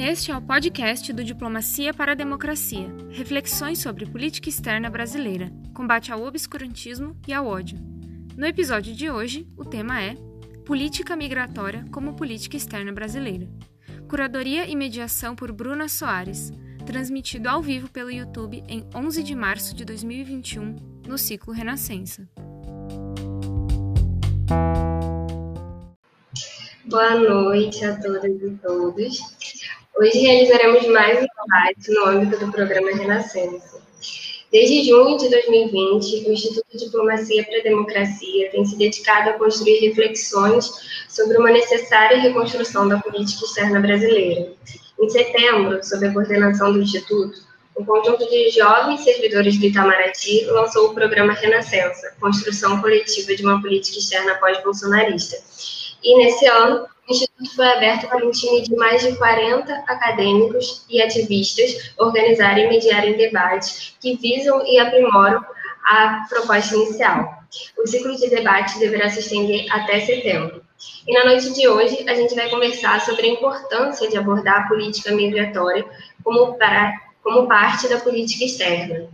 Este é o podcast do Diplomacia para a Democracia, reflexões sobre política externa brasileira, combate ao obscurantismo e ao ódio. No episódio de hoje, o tema é Política Migratória como Política Externa Brasileira. Curadoria e mediação por Bruna Soares, transmitido ao vivo pelo YouTube em 11 de março de 2021, no ciclo Renascença. Boa noite a todas e todos. Hoje realizaremos mais um debate no âmbito do programa Renascença. Desde junho de 2020, o Instituto Diplomacia para a Democracia tem se dedicado a construir reflexões sobre uma necessária reconstrução da política externa brasileira. Em setembro, sob a coordenação do Instituto, um conjunto de jovens servidores do Itamaraty lançou o programa Renascença, Construção Coletiva de uma Política Externa Pós-Bolsonarista, e nesse ano, o Instituto foi aberto para um time de mais de 40 acadêmicos e ativistas organizarem e mediarem debates que visam e aprimoram a proposta inicial. O ciclo de debate deverá se estender até setembro. E na noite de hoje, a gente vai conversar sobre a importância de abordar a política migratória como, como parte da política externa.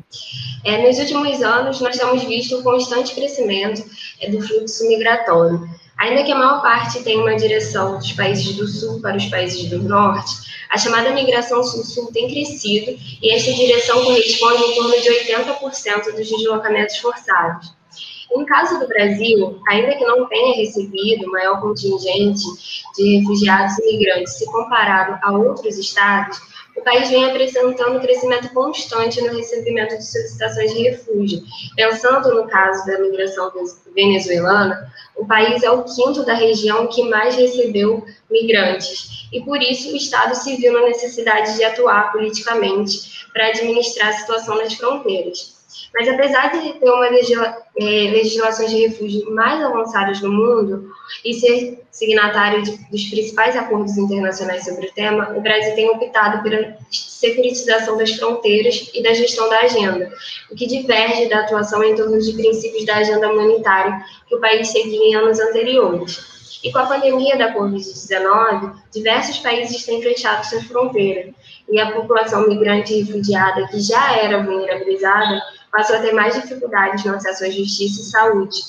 É, nos últimos anos, nós temos visto um constante crescimento é, do fluxo migratório, Ainda que a maior parte tenha uma direção dos países do sul para os países do norte, a chamada migração sul-sul tem crescido e esta direção corresponde em torno de 80% dos deslocamentos forçados. No caso do Brasil, ainda que não tenha recebido maior contingente de refugiados e migrantes se comparado a outros estados, o país vem apresentando um crescimento constante no recebimento de solicitações de refúgio. Pensando no caso da migração venezuelana, o país é o quinto da região que mais recebeu migrantes, e por isso o Estado se viu na necessidade de atuar politicamente para administrar a situação nas fronteiras. Mas apesar de ter uma legisla é, legislações de refúgio mais avançadas no mundo e ser signatário de, dos principais acordos internacionais sobre o tema, o Brasil tem optado pela securitização das fronteiras e da gestão da agenda, o que diverge da atuação em torno de princípios da agenda humanitária que o país seguia em anos anteriores. E com a pandemia da Covid-19, diversos países têm fechado suas fronteiras, e a população migrante e refugiada, que já era vulnerabilizada, passou a ter mais dificuldades no acesso à justiça e saúde.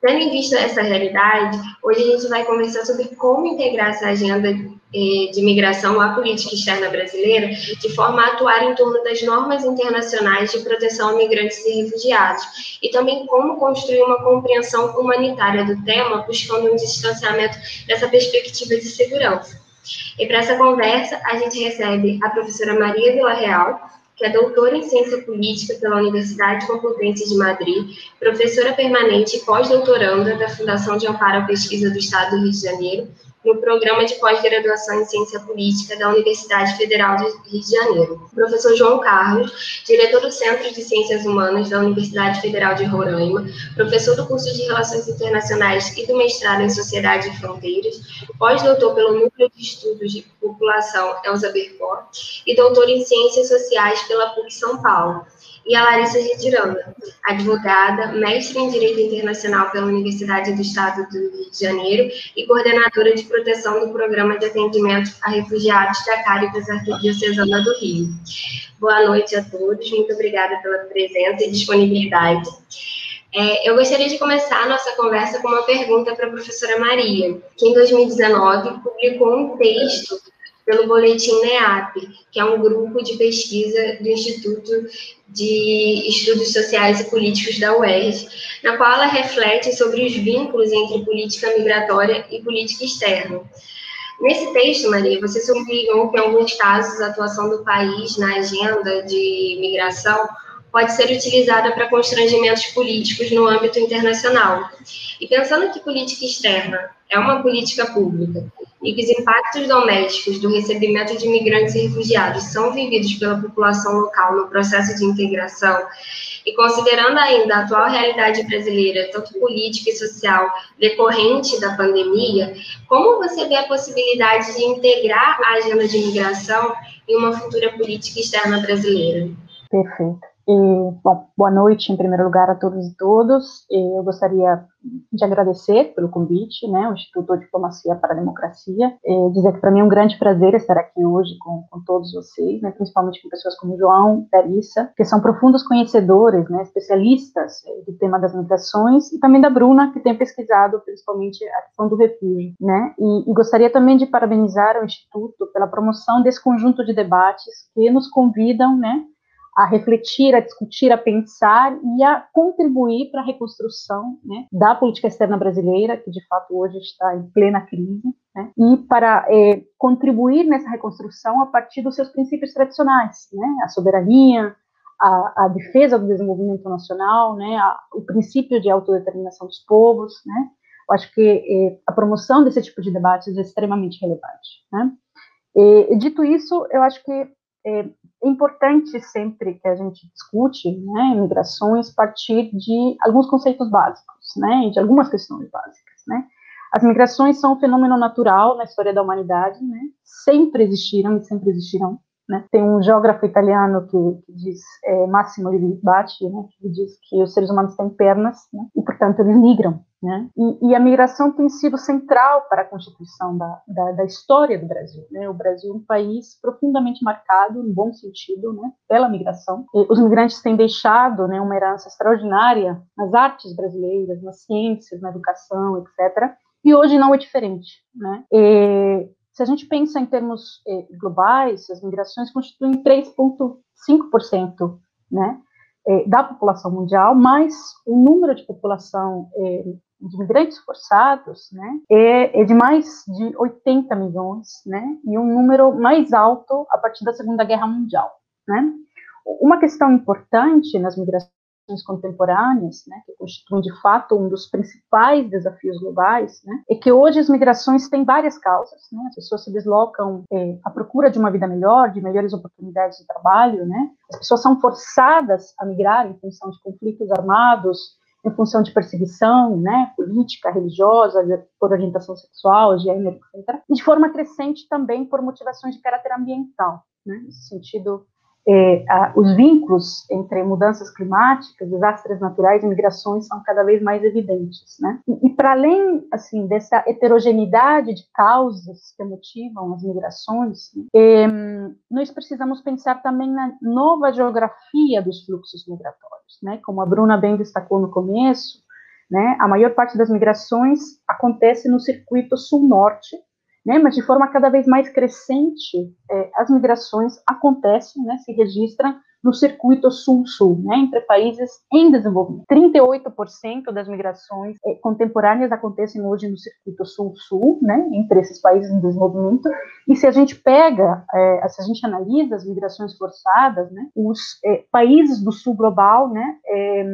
Tendo em vista essa realidade, hoje a gente vai conversar sobre como integrar essa agenda eh, de migração à política externa brasileira, de forma a atuar em torno das normas internacionais de proteção a migrantes e refugiados, e também como construir uma compreensão humanitária do tema, buscando um distanciamento dessa perspectiva de segurança. E para essa conversa, a gente recebe a professora Maria Vila Real, que é doutora em Ciência Política pela Universidade Complutense de Madrid, professora permanente e pós-doutoranda da Fundação de Amparo à Pesquisa do Estado do Rio de Janeiro no programa de pós-graduação em Ciência Política da Universidade Federal do Rio de Janeiro. professor João Carlos, diretor do Centro de Ciências Humanas da Universidade Federal de Roraima, professor do curso de Relações Internacionais e do mestrado em Sociedade e Fronteiras, pós-doutor pelo Núcleo de Estudos de População Elza Bercó e doutor em Ciências Sociais pela PUC São Paulo e a Larissa Rediranda, advogada, mestre em Direito Internacional pela Universidade do Estado do Rio de Janeiro e coordenadora de proteção do Programa de Atendimento a Refugiados da Caritas Arquidiocesana do Rio. Boa noite a todos, muito obrigada pela presença e disponibilidade. É, eu gostaria de começar a nossa conversa com uma pergunta para a professora Maria, que em 2019 publicou um texto pelo Boletim NEAP, que é um grupo de pesquisa do Instituto de Estudos Sociais e Políticos da UERJ, na qual ela reflete sobre os vínculos entre política migratória e política externa. Nesse texto, Maria, você sublinhou que, em alguns casos, a atuação do país na agenda de migração pode ser utilizada para constrangimentos políticos no âmbito internacional. E pensando que política externa é uma política pública e que os impactos domésticos do recebimento de imigrantes e refugiados são vividos pela população local no processo de integração, e considerando ainda a atual realidade brasileira, tanto política e social, decorrente da pandemia, como você vê a possibilidade de integrar a agenda de imigração em uma futura política externa brasileira? Perfeito. E, bom, boa noite, em primeiro lugar, a todos e todas. Eu gostaria de agradecer pelo convite, né, o Instituto Diplomacia para a Democracia, e dizer que para mim é um grande prazer estar aqui hoje com, com todos vocês, né, principalmente com pessoas como João, Larissa, que são profundos conhecedores, né, especialistas do tema das migrações, e também da Bruna, que tem pesquisado principalmente a questão do refúgio, né, e, e gostaria também de parabenizar o Instituto pela promoção desse conjunto de debates que nos convidam, né, a refletir, a discutir, a pensar e a contribuir para a reconstrução né, da política externa brasileira, que de fato hoje está em plena crise, né, e para é, contribuir nessa reconstrução a partir dos seus princípios tradicionais, né, a soberania, a, a, defesa do desenvolvimento nacional, né, a, o princípio de autodeterminação dos povos, né, eu acho que é, a promoção desse tipo de debates é extremamente relevante. Né. E, dito isso, eu acho que é importante sempre que a gente discute né, migrações partir de alguns conceitos básicos, né, de algumas questões básicas, né. As migrações são um fenômeno natural na história da humanidade, né, sempre existiram e sempre existirão. Né. Tem um geógrafo italiano que, que diz, é, Massimo Libatti, né, que diz que os seres humanos têm pernas né, e, portanto, eles migram. Né? E, e, a migração tem sido central para a constituição da, da, da história do Brasil. Né? O Brasil é um país profundamente marcado, no bom sentido, né, pela migração. E os migrantes têm deixado né, uma herança extraordinária nas artes brasileiras, nas ciências, na educação, etc. E hoje não é diferente. Né? E, se a gente pensa em termos eh, globais, as migrações constituem 3,5% né, eh, da população mundial, mas o número de população eh, de imigrantes forçados, né, é, é, de mais de 80 milhões, né, e um número mais alto a partir da Segunda Guerra Mundial, né. Uma questão importante nas migrações contemporâneas, né, que constituem de fato um dos principais desafios globais, né, é que hoje as migrações têm várias causas, né, as pessoas se deslocam é, à procura de uma vida melhor, de melhores oportunidades de trabalho, né, as pessoas são forçadas a migrar em função de conflitos armados, em função de perseguição, né, política, religiosa, por orientação sexual, gênero, etc. E de forma crescente também por motivações de caráter ambiental, né, nesse sentido é, a, os vínculos entre mudanças climáticas, desastres naturais e migrações são cada vez mais evidentes, né? E, e para além, assim, dessa heterogeneidade de causas que motivam as migrações, é, nós precisamos pensar também na nova geografia dos fluxos migratórios, né? Como a Bruna bem destacou no começo, né? A maior parte das migrações acontece no circuito sul-norte, né, mas de forma cada vez mais crescente, é, as migrações acontecem, né, se registram no circuito sul-sul, né, entre países em desenvolvimento. 38% das migrações é, contemporâneas acontecem hoje no circuito sul-sul, né, entre esses países em desenvolvimento. E se a gente pega, é, se a gente analisa as migrações forçadas, né, os é, países do sul global, né, é,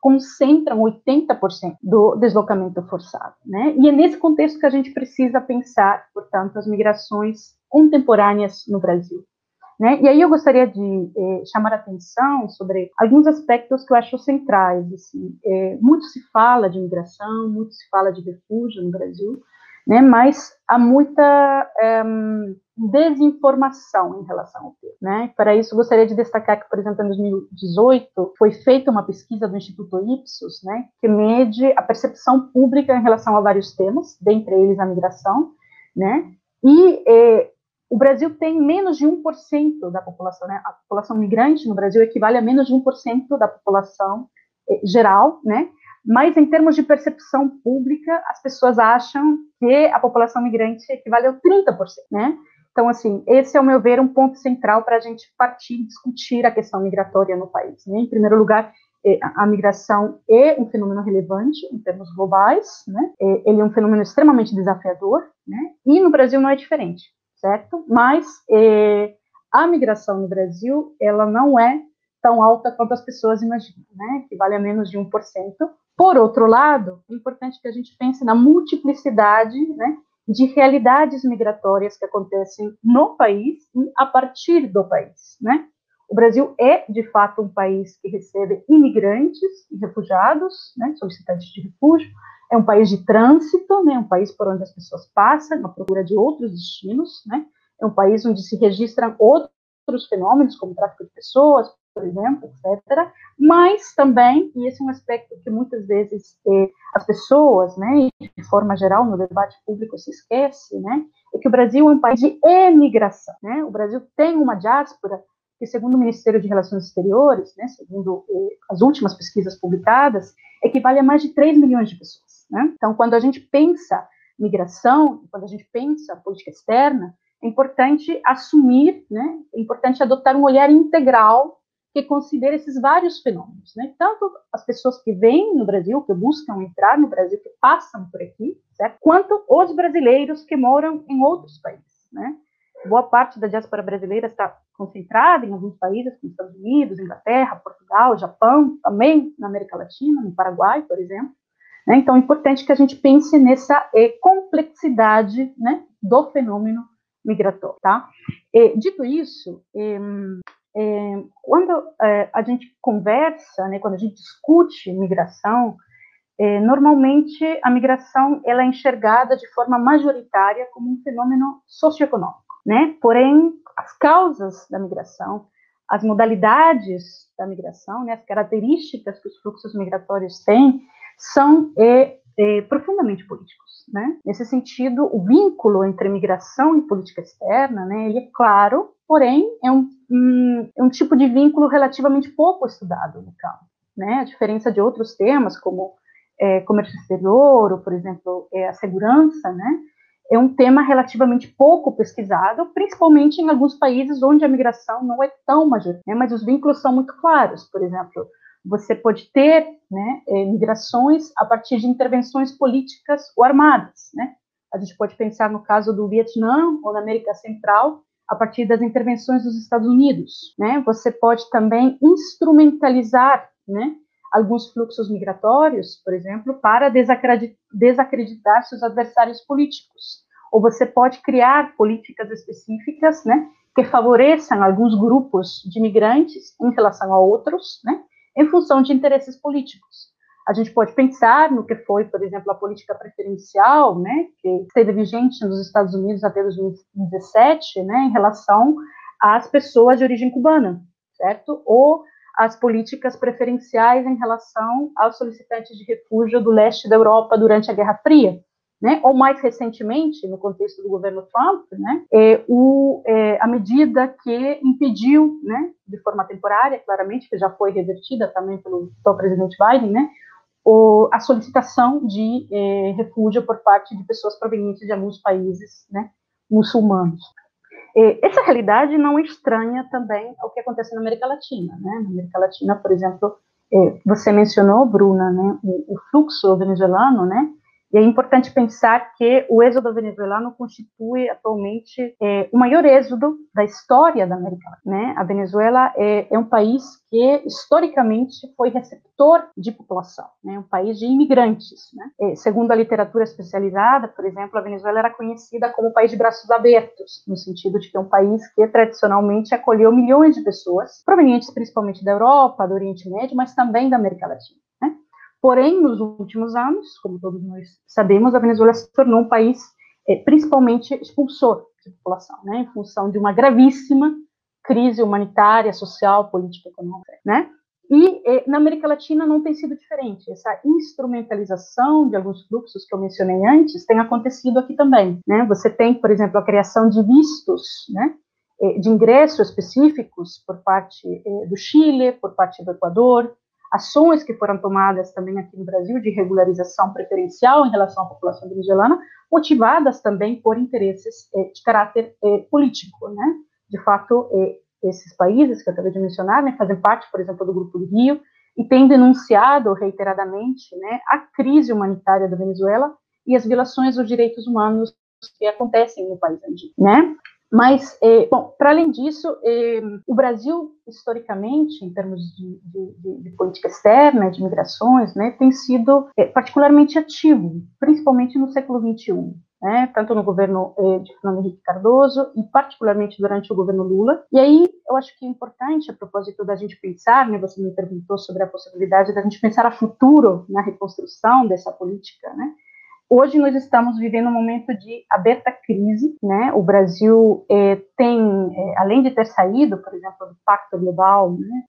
concentram 80% do deslocamento forçado, né? E é nesse contexto que a gente precisa pensar, portanto, as migrações contemporâneas no Brasil. Né? E aí eu gostaria de eh, chamar a atenção sobre alguns aspectos que eu acho centrais. Assim. Eh, muito se fala de migração, muito se fala de refúgio no Brasil, né? mas há muita um, desinformação em relação ao tema. Né? Para isso, gostaria de destacar que, por exemplo, em 2018, foi feita uma pesquisa do Instituto Ipsos, né, que mede a percepção pública em relação a vários temas, dentre eles a migração, né? e eh, o Brasil tem menos de 1% da população, né? a população migrante no Brasil equivale a menos de 1% da população eh, geral, né? Mas em termos de percepção pública, as pessoas acham que a população migrante equivale a 30%, né? Então, assim, esse é, ao meu ver, um ponto central para a gente partir e discutir a questão migratória no país. Né? Em primeiro lugar, é, a migração é um fenômeno relevante em termos globais, né? É, ele é um fenômeno extremamente desafiador, né? E no Brasil não é diferente, certo? Mas é, a migração no Brasil, ela não é tão alta quanto as pessoas imaginam, né? Que vale a menos de 1%, por outro lado, é importante que a gente pense na multiplicidade né, de realidades migratórias que acontecem no país e a partir do país. Né? O Brasil é, de fato, um país que recebe imigrantes e refugiados, né, solicitantes de refúgio, é um país de trânsito, né, um país por onde as pessoas passam na procura de outros destinos, né, é um país onde se registram outros outros fenômenos, como tráfico de pessoas, por exemplo, etc. Mas também, e esse é um aspecto que muitas vezes eh, as pessoas, né, de forma geral, no debate público se esquece, né, é que o Brasil é um país de emigração. Né? O Brasil tem uma diáspora que, segundo o Ministério de Relações Exteriores, né, segundo eh, as últimas pesquisas publicadas, equivale a mais de 3 milhões de pessoas. Né? Então, quando a gente pensa migração, quando a gente pensa política externa, é importante assumir, né, é importante adotar um olhar integral que considere esses vários fenômenos, né? Tanto as pessoas que vêm no Brasil, que buscam entrar no Brasil, que passam por aqui, certo? quanto os brasileiros que moram em outros países, né? Boa parte da diáspora brasileira está concentrada em alguns países, como Estados Unidos, Inglaterra, Portugal, Japão, também na América Latina, no Paraguai, por exemplo. Né? Então, é importante que a gente pense nessa eh, complexidade né, do fenômeno migratório. Tá? E, dito isso, quando é, a gente conversa, né, quando a gente discute migração, é, normalmente a migração ela é enxergada de forma majoritária como um fenômeno socioeconômico, né? Porém, as causas da migração, as modalidades da migração, né, as características que os fluxos migratórios têm, são é, é, profundamente políticos, né? Nesse sentido, o vínculo entre migração e política externa, né, ele é claro, porém é um, um, é um tipo de vínculo relativamente pouco estudado no campo, né? A diferença de outros temas como é, comércio exterior, ou, por exemplo, é, a segurança, né? É um tema relativamente pouco pesquisado, principalmente em alguns países onde a migração não é tão major, né? mas os vínculos são muito claros. Por exemplo, você pode ter né, eh, migrações a partir de intervenções políticas ou armadas. Né? A gente pode pensar no caso do Vietnã ou na América Central, a partir das intervenções dos Estados Unidos. Né? Você pode também instrumentalizar né, alguns fluxos migratórios, por exemplo, para desacreditar seus adversários políticos. Ou você pode criar políticas específicas né, que favoreçam alguns grupos de imigrantes em relação a outros, né, em função de interesses políticos. A gente pode pensar no que foi, por exemplo, a política preferencial, né, que esteve vigente nos Estados Unidos até 2017, né, em relação às pessoas de origem cubana, certo? Ou as políticas preferenciais em relação aos solicitantes de refúgio do leste da Europa durante a Guerra Fria né, ou mais recentemente, no contexto do governo Trump, né, é, o, é, a medida que impediu, né, de forma temporária, claramente, que já foi revertida também pelo, pelo presidente Biden, né, o, a solicitação de é, refúgio por parte de pessoas provenientes de alguns países né, muçulmanos. É, essa realidade não é estranha também ao que acontece na América Latina. Né? Na América Latina, por exemplo, é, você mencionou, Bruna, né, o, o fluxo venezuelano, né, e é importante pensar que o êxodo venezuelano constitui atualmente é, o maior êxodo da história da América Latina. Né? A Venezuela é, é, um país que historicamente foi receptor de população, né? um país de imigrantes. Né? É, segundo a literatura especializada, por exemplo, a Venezuela era conhecida como um país de braços abertos, no sentido de que é um país que tradicionalmente acolheu milhões de pessoas, provenientes principalmente da Europa, do Oriente Médio, mas também da América Latina. Porém, nos últimos anos, como todos nós sabemos, a Venezuela se tornou um país é, principalmente expulsor de população, né, em função de uma gravíssima crise humanitária, social, política, econômica, né? E eh, na América Latina não tem sido diferente. Essa instrumentalização de alguns fluxos que eu mencionei antes tem acontecido aqui também. Né? Você tem, por exemplo, a criação de vistos, né? de ingresso específicos por parte do Chile, por parte do Equador, ações que foram tomadas também aqui no Brasil de regularização preferencial em relação à população venezuelana, motivadas também por interesses eh, de caráter eh, político, né? De fato, eh, esses países que eu acabei de mencionar, né, fazem parte, por exemplo, do Grupo do Rio e têm denunciado reiteradamente, né, a crise humanitária da Venezuela e as violações dos direitos humanos que acontecem no país andino, né? Mas, é, bom, para além disso, é, o Brasil, historicamente, em termos de, de, de, política externa, de migrações, né, tem sido é, particularmente ativo, principalmente no século XXI. Né, tanto no governo de Fernando Henrique Cardoso e particularmente durante o governo Lula. E aí eu acho que é importante, a propósito da gente pensar, né, você me perguntou sobre a possibilidade da gente pensar a futuro na reconstrução dessa política, né, hoje nós estamos vivendo um momento de aberta crise, né? O Brasil é, tem, é, além de ter saído, por exemplo, do Pacto Global né,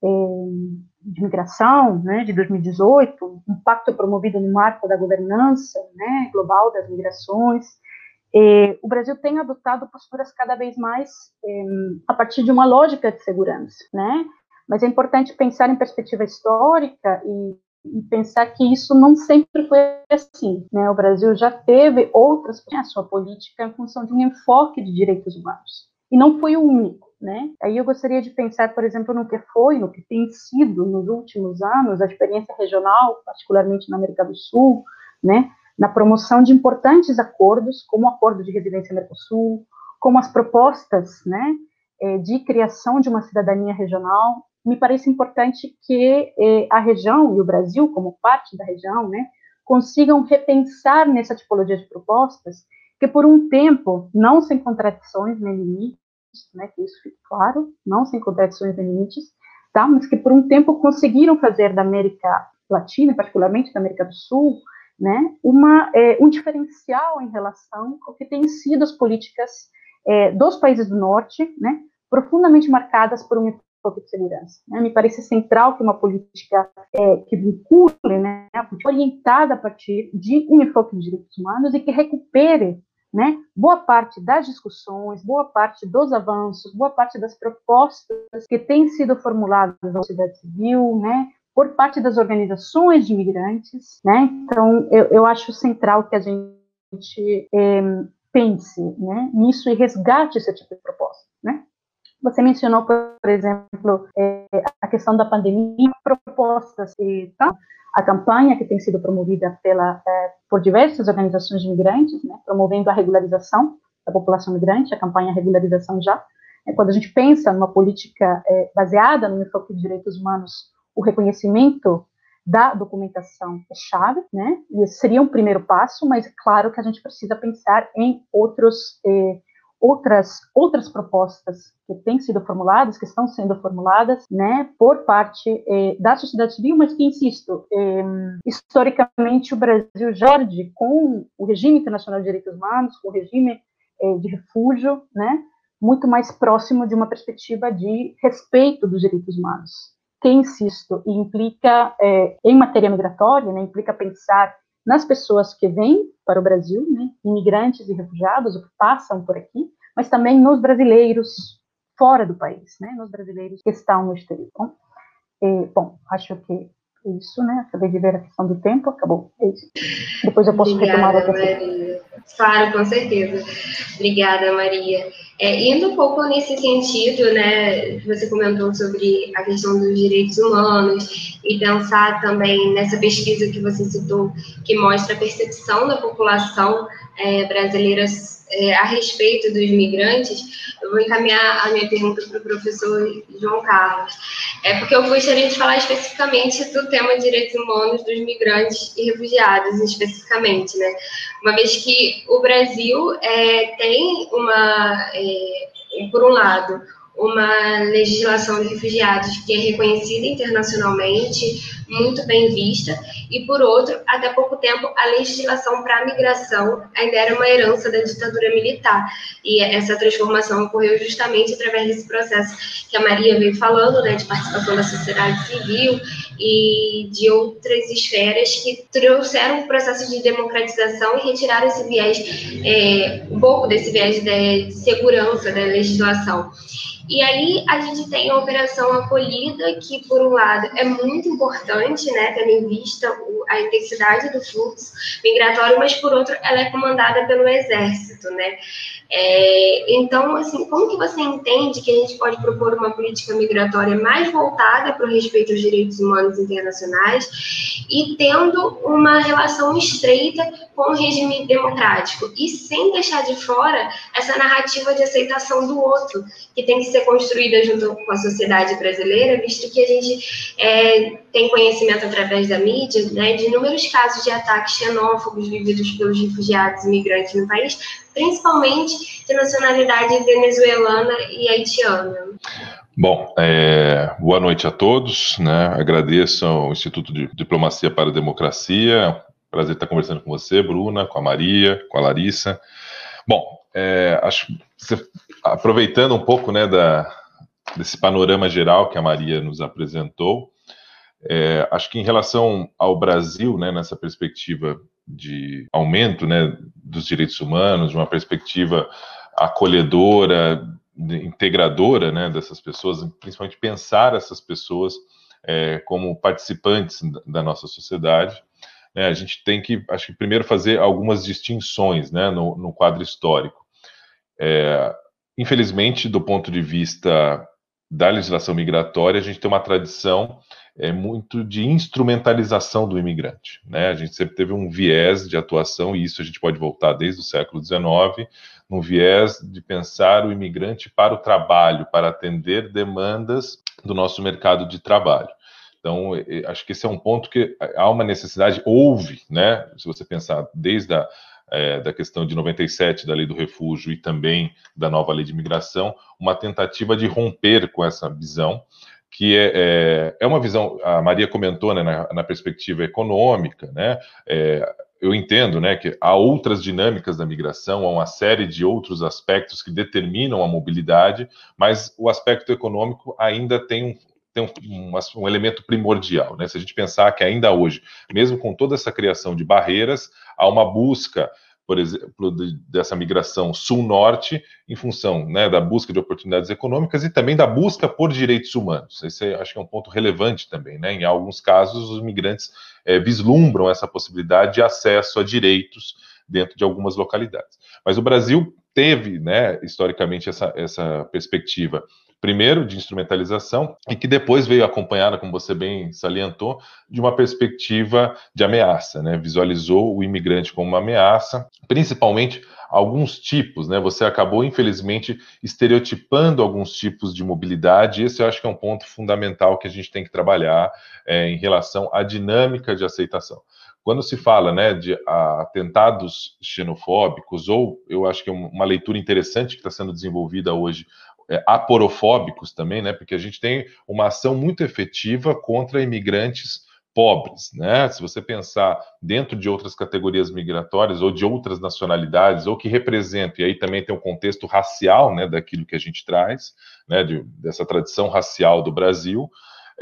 de Migração, né, de 2018, um pacto promovido no marco da governança, né, global das migrações, o Brasil tem adotado posturas cada vez mais a partir de uma lógica de segurança, né? Mas é importante pensar em perspectiva histórica e e pensar que isso não sempre foi assim. Né? O Brasil já teve outras a sua política em função de um enfoque de direitos humanos e não foi o único. Né? Aí eu gostaria de pensar, por exemplo, no que foi, no que tem sido nos últimos anos a experiência regional, particularmente na América do Sul, né? na promoção de importantes acordos, como o Acordo de Residência Mercosul, como as propostas né, eh, de criação de uma cidadania regional, me parece importante que eh, a região e o Brasil, como parte da região, né, consigam repensar nessa tipologia de propostas, que por um tempo, não sem contradições nem limites, né, que isso fique claro, não sem contradições nem limites, tá, mas que por um tempo conseguiram fazer da América Latina, particularmente da América do Sul, né, uma, eh, um diferencial em relação ao que têm sido as políticas eh, dos países do Norte, né, profundamente marcadas por um de segurança. Né? Me parece central que uma política é, que vincule, né, orientada a partir de um enfoque de direitos humanos e que recupere né, boa parte das discussões, boa parte dos avanços, boa parte das propostas que têm sido formuladas na sociedade civil, né, por parte das organizações de imigrantes, né, então eu, eu acho central que a gente é, pense né, nisso e resgate esse tipo de proposta, né. Você mencionou, por exemplo, é, a questão da pandemia, propostas e tá? a campanha que tem sido promovida pela, é, por diversas organizações de imigrantes, né, promovendo a regularização da população migrante, a campanha Regularização Já. É, quando a gente pensa numa política baseada no enfoque de direitos humanos, o reconhecimento da documentação é chave, né? E esse seria um primeiro passo, mas claro que a gente precisa pensar em outros eh, outras outras propostas que têm sido formuladas, que estão sendo formuladas, né, por parte eh, da sociedade civil, mas que insisto, eh, historicamente o Brasil Jorge com o regime internacional de direitos humanos, com o regime eh, de refúgio, né, muito mais próximo de uma perspectiva de respeito dos direitos humanos, que insisto implica eh, em matéria migratória, né, implica pensar nas pessoas que vêm para o Brasil, né, imigrantes e refugiados, que passam por aqui, mas também nos brasileiros fora do país, né, nos brasileiros que estão no exterior. Bom, e, bom acho que é isso, né, acabei de ver a questão do tempo, acabou, é isso. Depois eu posso Obrigada, retomar outra Maria. Claro, com certeza. Obrigada, Maria. É, indo um pouco nesse sentido, né, você comentou sobre a questão dos direitos humanos e pensar também nessa pesquisa que você citou, que mostra a percepção da população é, brasileira é, a respeito dos migrantes, eu vou encaminhar a minha pergunta para o professor João Carlos. É porque eu gostaria de falar especificamente do tema direitos humanos dos migrantes e refugiados, especificamente, né? Uma vez que o Brasil é, tem uma, é, por um lado, uma legislação de refugiados que é reconhecida internacionalmente, muito bem vista, e por outro, até pouco tempo, a legislação para a migração ainda era uma herança da ditadura militar, e essa transformação ocorreu justamente através desse processo que a Maria veio falando, né, de participação da sociedade civil e de outras esferas que trouxeram um processo de democratização e retiraram esse viés, é, um pouco desse viés de segurança da legislação. E aí a gente tem a operação acolhida, que por um lado é muito importante, né, tendo em vista a intensidade do fluxo migratório, mas por outro ela é comandada pelo exército, né? É, então, assim, como que você entende que a gente pode propor uma política migratória mais voltada para o respeito aos direitos humanos internacionais e tendo uma relação estreita com o regime democrático e sem deixar de fora essa narrativa de aceitação do outro, que tem que ser construída junto com a sociedade brasileira, visto que a gente é, tem conhecimento através da mídia né, de inúmeros casos de ataques xenófobos vividos pelos refugiados e imigrantes no país, principalmente de nacionalidade venezuelana e haitiana. Bom, é, boa noite a todos. Né? Agradeço ao Instituto de Diplomacia para a Democracia prazer estar conversando com você, Bruna, com a Maria, com a Larissa. Bom, é, acho você, aproveitando um pouco né, da, desse panorama geral que a Maria nos apresentou, é, acho que em relação ao Brasil, né, nessa perspectiva de aumento né, dos direitos humanos, de uma perspectiva acolhedora, integradora né, dessas pessoas, principalmente pensar essas pessoas é, como participantes da nossa sociedade. Né, a gente tem que, acho que primeiro fazer algumas distinções né, no, no quadro histórico. É, infelizmente, do ponto de vista da legislação migratória, a gente tem uma tradição é, muito de instrumentalização do imigrante. Né? A gente sempre teve um viés de atuação, e isso a gente pode voltar desde o século XIX, num viés de pensar o imigrante para o trabalho, para atender demandas do nosso mercado de trabalho. Então, acho que esse é um ponto que há uma necessidade, houve, né? Se você pensar desde a é, da questão de 97 da lei do refúgio e também da nova lei de imigração, uma tentativa de romper com essa visão, que é, é, é uma visão, a Maria comentou né, na, na perspectiva econômica, né? É, eu entendo né, que há outras dinâmicas da migração, há uma série de outros aspectos que determinam a mobilidade, mas o aspecto econômico ainda tem tem um, um, um, elemento primordial. Né? Se a gente pensar que ainda hoje, mesmo com toda essa criação de barreiras, há uma busca, por exemplo, de, dessa migração sul-norte, em função né, da busca de oportunidades econômicas e também da busca por direitos humanos. Esse acho que é um ponto relevante também. Né? Em alguns casos, os migrantes é, vislumbram essa possibilidade de acesso a direitos dentro de algumas localidades. Mas o Brasil teve, né, historicamente, essa, essa perspectiva primeiro de instrumentalização e que depois veio acompanhada, como você bem salientou, de uma perspectiva de ameaça, né? Visualizou o imigrante como uma ameaça, principalmente alguns tipos, né? Você acabou, infelizmente, estereotipando alguns tipos de mobilidade. Esse eu acho que é um ponto fundamental que a gente tem que trabalhar é, em relação à dinâmica de aceitação. Quando se fala né, de atentados xenofóbicos, ou eu acho que é uma leitura interessante que está sendo desenvolvida hoje é, aporofóbicos também, né? Porque a gente tem uma ação muito efetiva contra imigrantes pobres, né? Se você pensar dentro de outras categorias migratórias ou de outras nacionalidades ou que representam, e aí também tem um contexto racial, né, daquilo que a gente traz, né, de, dessa tradição racial do Brasil,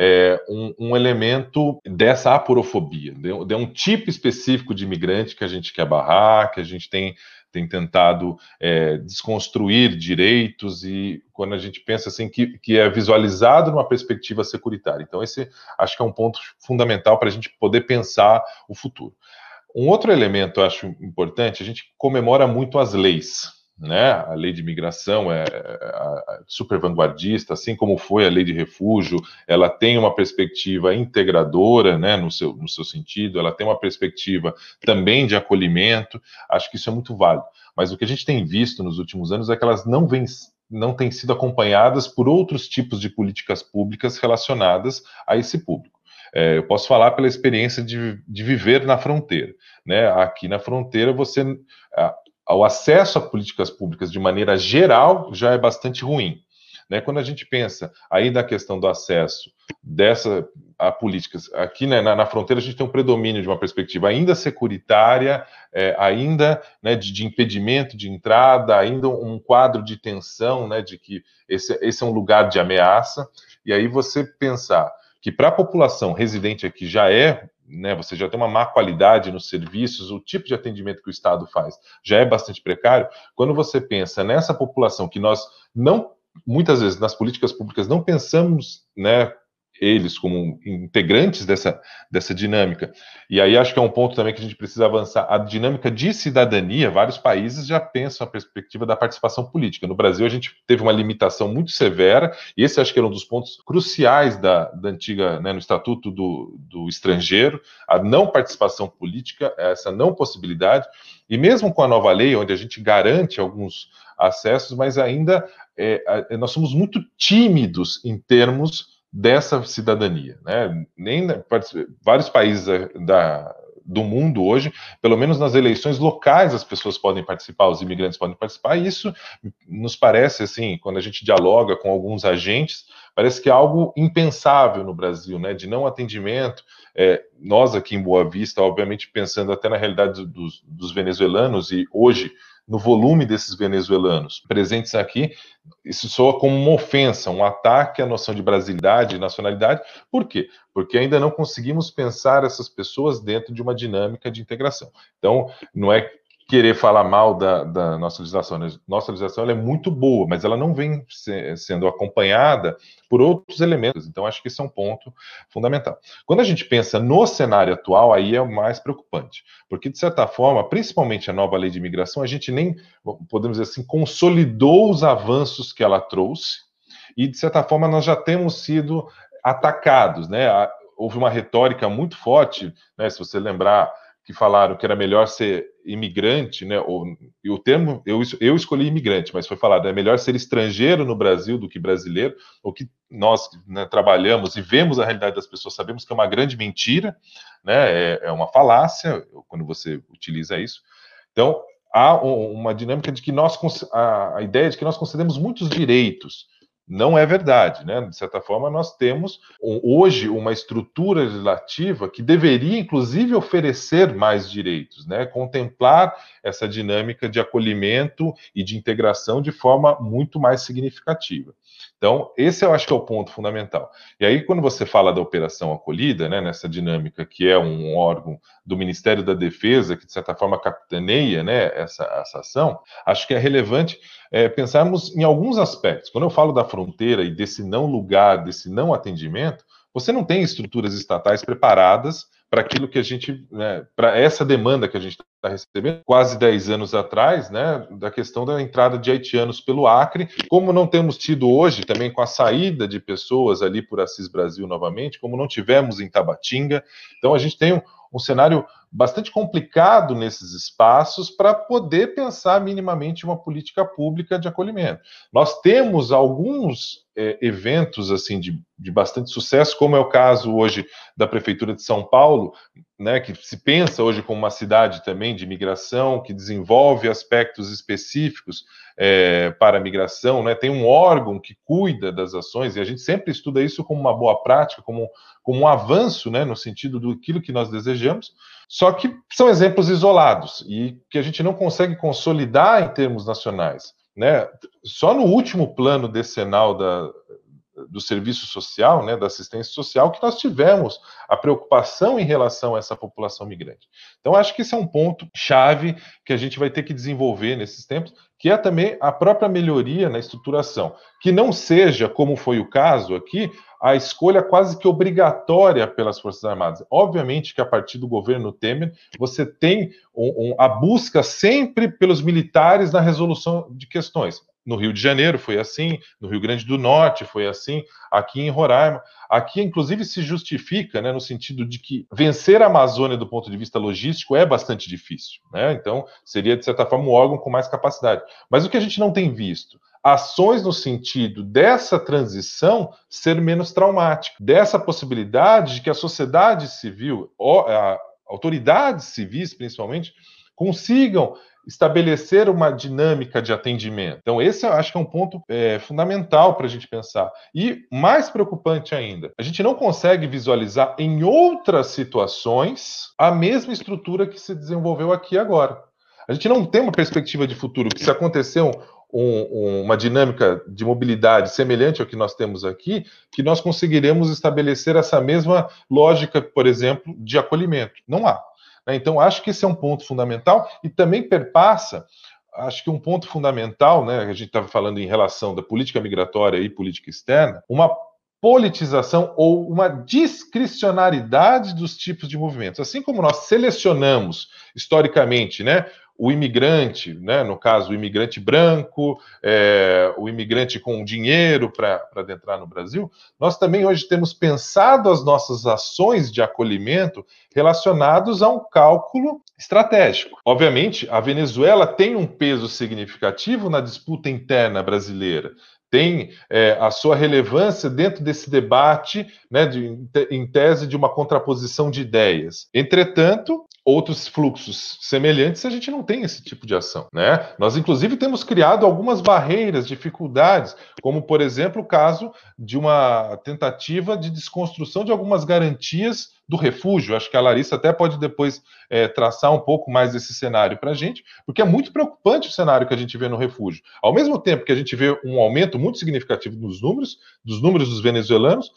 é, um, um, elemento dessa aporofobia, de, de, um tipo específico de imigrante que a gente quer barrar, que a gente tem tem tentado é, desconstruir direitos e quando a gente pensa assim que, que é visualizado numa perspectiva securitária. Então esse acho que é um ponto fundamental para a gente poder pensar o futuro. Um outro elemento eu acho importante, a gente comemora muito as leis, né? A lei de imigração é, é super vanguardista, assim como foi a lei de refúgio, ela tem uma perspectiva integradora, né, no seu, no seu sentido, ela tem uma perspectiva também de acolhimento, acho que isso é muito válido. Mas o que a gente tem visto nos últimos anos é que elas não vêm não têm sido acompanhadas por outros tipos de políticas públicas relacionadas a esse público. É, eu posso falar pela experiência de, de viver na fronteira. Né? Aqui na fronteira, você o acesso a políticas públicas de maneira geral já é bastante ruim. Né? Quando a gente pensa aí na questão do acesso dessa a políticas, aqui né, na, na, fronteira a gente tem um predomínio de uma perspectiva ainda securitária, é, ainda né, de, de, impedimento de entrada, ainda um quadro de tensão, né, de que esse, esse é um lugar de ameaça, e aí você pensar que para a população residente aqui já é né, você já tem uma má qualidade nos serviços, o tipo de atendimento que o Estado faz já é bastante precário. Quando você pensa nessa população que nós não, muitas vezes nas políticas públicas não pensamos, né, eles como integrantes dessa, dessa dinâmica. E aí acho que é um ponto também que a gente precisa avançar. A dinâmica de cidadania, vários países já pensam a perspectiva da participação política. No Brasil, a gente teve uma limitação muito severa, e esse acho que era um dos pontos cruciais da, da antiga, né, no Estatuto do, do Estrangeiro, a não participação política, essa não possibilidade. E mesmo com a nova lei, onde a gente garante alguns acessos, mas ainda é, nós somos muito tímidos em termos dessa cidadania. Né? Nem vários países da, do mundo hoje, pelo menos nas eleições locais as pessoas podem participar, os imigrantes podem participar, e isso nos parece, assim, quando a gente dialoga com alguns agentes, parece que é algo impensável no Brasil, né, de não atendimento, é, nós aqui em Boa Vista, obviamente pensando até na realidade dos, dos venezuelanos, e hoje no volume desses venezuelanos presentes aqui, isso soa como uma ofensa, um ataque à noção de brasilidade e nacionalidade. Por quê? Porque ainda não conseguimos pensar essas pessoas dentro de uma dinâmica de integração. Então, não é querer falar mal da, da nossa legislação. Né? Nossa legislação é muito boa, mas ela não vem se, sendo acompanhada por outros elementos. Então, acho que esse é um ponto fundamental. Quando a gente pensa no cenário atual, aí é o mais preocupante, porque, de certa forma, principalmente a nova lei de imigração, a gente nem, podemos dizer assim, consolidou os avanços que ela trouxe, e, de certa forma, nós já temos sido atacados. Né? Houve uma retórica muito forte, né? se você lembrar que falaram que era melhor ser imigrante, né? Ou, e o termo eu, eu escolhi imigrante, mas foi falado é melhor ser estrangeiro no Brasil do que brasileiro. O que nós né, trabalhamos e vemos a realidade das pessoas sabemos que é uma grande mentira, né? É, é uma falácia quando você utiliza isso. Então há uma dinâmica de que nós a, a ideia de que nós concedemos muitos direitos não é verdade, né? De certa forma, nós temos hoje uma estrutura legislativa que deveria, inclusive, oferecer mais direitos, né? Contemplar essa dinâmica de acolhimento e de integração de forma muito mais significativa. Então, esse eu acho que é o ponto fundamental. E aí, quando você fala da operação acolhida, né, nessa dinâmica que é um órgão do Ministério da Defesa, que de certa forma capitaneia né, essa, essa ação, acho que é relevante é, pensarmos em alguns aspectos. Quando eu falo da fronteira e desse não lugar, desse não atendimento, você não tem estruturas estatais preparadas para aquilo que a gente, né, para essa demanda que a gente está recebendo, quase 10 anos atrás, né, da questão da entrada de haitianos pelo Acre, como não temos tido hoje também com a saída de pessoas ali por Assis Brasil novamente, como não tivemos em Tabatinga. Então a gente tem um, um cenário bastante complicado nesses espaços para poder pensar minimamente uma política pública de acolhimento. Nós temos alguns é, eventos assim de, de bastante sucesso, como é o caso hoje da Prefeitura de São Paulo, né, que se pensa hoje como uma cidade também de migração, que desenvolve aspectos específicos é, para a migração, né, tem um órgão que cuida das ações, e a gente sempre estuda isso como uma boa prática, como, como um avanço né, no sentido do aquilo que nós desejamos, só que são exemplos isolados e que a gente não consegue consolidar em termos nacionais. Né? Só no último plano decenal da, do serviço social, né, da assistência social, que nós tivemos a preocupação em relação a essa população migrante. Então, acho que esse é um ponto chave que a gente vai ter que desenvolver nesses tempos, que é também a própria melhoria na estruturação, que não seja, como foi o caso aqui, a escolha quase que obrigatória pelas Forças Armadas. Obviamente que a partir do governo Temer, você tem um, um, a busca sempre pelos militares na resolução de questões. No Rio de Janeiro foi assim, no Rio Grande do Norte foi assim, aqui em Roraima. Aqui, inclusive, se justifica, né, no sentido de que vencer a Amazônia do ponto de vista logístico é bastante difícil. Né? Então, seria, de certa forma, um órgão com mais capacidade. Mas o que a gente não tem visto? ações no sentido dessa transição ser menos traumática, dessa possibilidade de que a sociedade civil, autoridades civis principalmente, consigam estabelecer uma dinâmica de atendimento. Então, esse eu acho que é um ponto é, fundamental para a gente pensar. E mais preocupante ainda, a gente não consegue visualizar em outras situações a mesma estrutura que se desenvolveu aqui agora. A gente não tem uma perspectiva de futuro que se acontecer um, um, uma dinâmica de mobilidade semelhante ao que nós temos aqui, que nós conseguiremos estabelecer essa mesma lógica, por exemplo, de acolhimento. Não há. Né? Então, acho que esse é um ponto fundamental e também perpassa. Acho que um ponto fundamental, né, a gente estava falando em relação da política migratória e política externa, uma politização ou uma discricionariedade dos tipos de movimentos. Assim como nós selecionamos historicamente né, o imigrante, né, no caso, o imigrante branco, é, o imigrante com dinheiro para adentrar no Brasil, nós também hoje temos pensado as nossas ações de acolhimento relacionados a um cálculo estratégico. Obviamente, a Venezuela tem um peso significativo na disputa interna brasileira tem é, a sua relevância dentro desse debate, né, de, em tese de uma contraposição de ideias. Entretanto, outros fluxos semelhantes, a gente não tem esse tipo de ação, né? Nós inclusive temos criado algumas barreiras, dificuldades, como por exemplo o caso de uma tentativa de desconstrução de algumas garantias do refúgio. Acho que a Larissa até pode depois é, traçar um pouco mais desse cenário para a gente, porque é muito preocupante o cenário que a gente vê no refúgio. Ao mesmo tempo que a gente vê um aumento muito significativo nos números, dos números dos venezuelanos,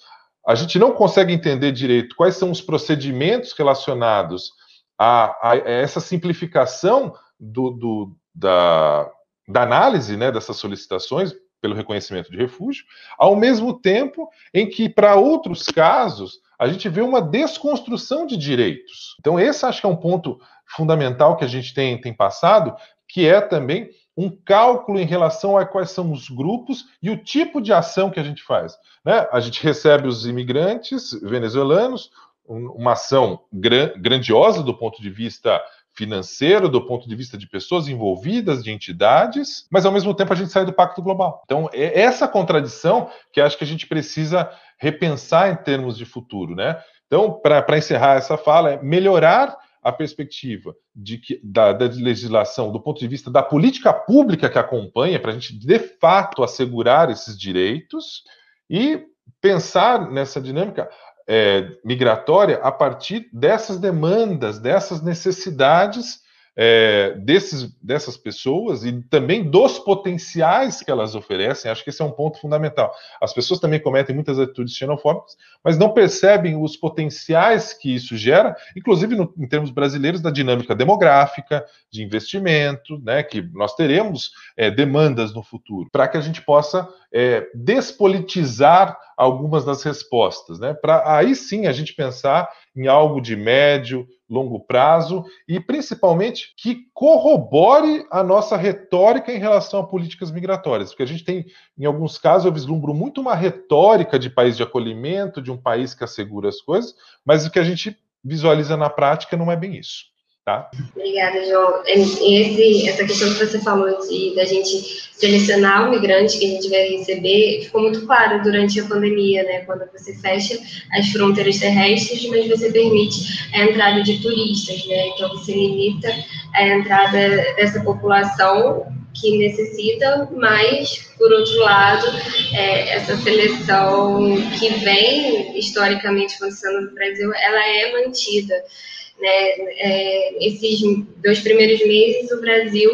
a gente não consegue entender direito quais são os procedimentos relacionados a, a essa simplificação do, do, da, da análise né, dessas solicitações pelo reconhecimento de refúgio, ao mesmo tempo em que, para outros casos, a gente vê uma desconstrução de direitos. Então, esse acho que é um ponto fundamental que a gente tem, tem passado, que é também um cálculo em relação a quais são os grupos e o tipo de ação que a gente faz. Né? A gente recebe os imigrantes venezuelanos, uma ação grandiosa do ponto de vista financeiro, do ponto de vista de pessoas envolvidas, de entidades, mas ao mesmo tempo a gente sai do Pacto Global. Então, é essa contradição que acho que a gente precisa repensar em termos de futuro, né? Então, para encerrar essa fala, é melhorar a perspectiva de que, da, da, legislação do ponto de vista da política pública que acompanha, para a gente de fato assegurar esses direitos e pensar nessa dinâmica é, migratória a partir dessas demandas, dessas necessidades é, desses, dessas pessoas e também dos potenciais que elas oferecem. Acho que esse é um ponto fundamental. As pessoas também cometem muitas atitudes xenofóbicas, mas não percebem os potenciais que isso gera, inclusive no, em termos brasileiros, da dinâmica demográfica, de investimento, né, que nós teremos é, demandas no futuro, para que a gente possa é, despolitizar algumas das respostas, né, para aí sim a gente pensar em algo de médio, longo prazo e principalmente que corrobore a nossa retórica em relação a políticas migratórias, porque a gente tem, em alguns casos, eu vislumbro muito uma retórica de país de acolhimento, de um país que assegura as coisas, mas o que a gente visualiza na prática não é bem isso. Tá? Obrigada, João. Esse, essa questão que você falou de da gente selecionar o migrante que a gente vai receber ficou muito claro durante a pandemia, né? Quando você fecha as fronteiras terrestres, mas você permite a entrada de turistas, né? Então você limita a entrada dessa população que necessita, mas, por outro lado, é, essa seleção que vem historicamente funcionando no Brasil, ela é mantida. Né? É, esses dois primeiros meses, o Brasil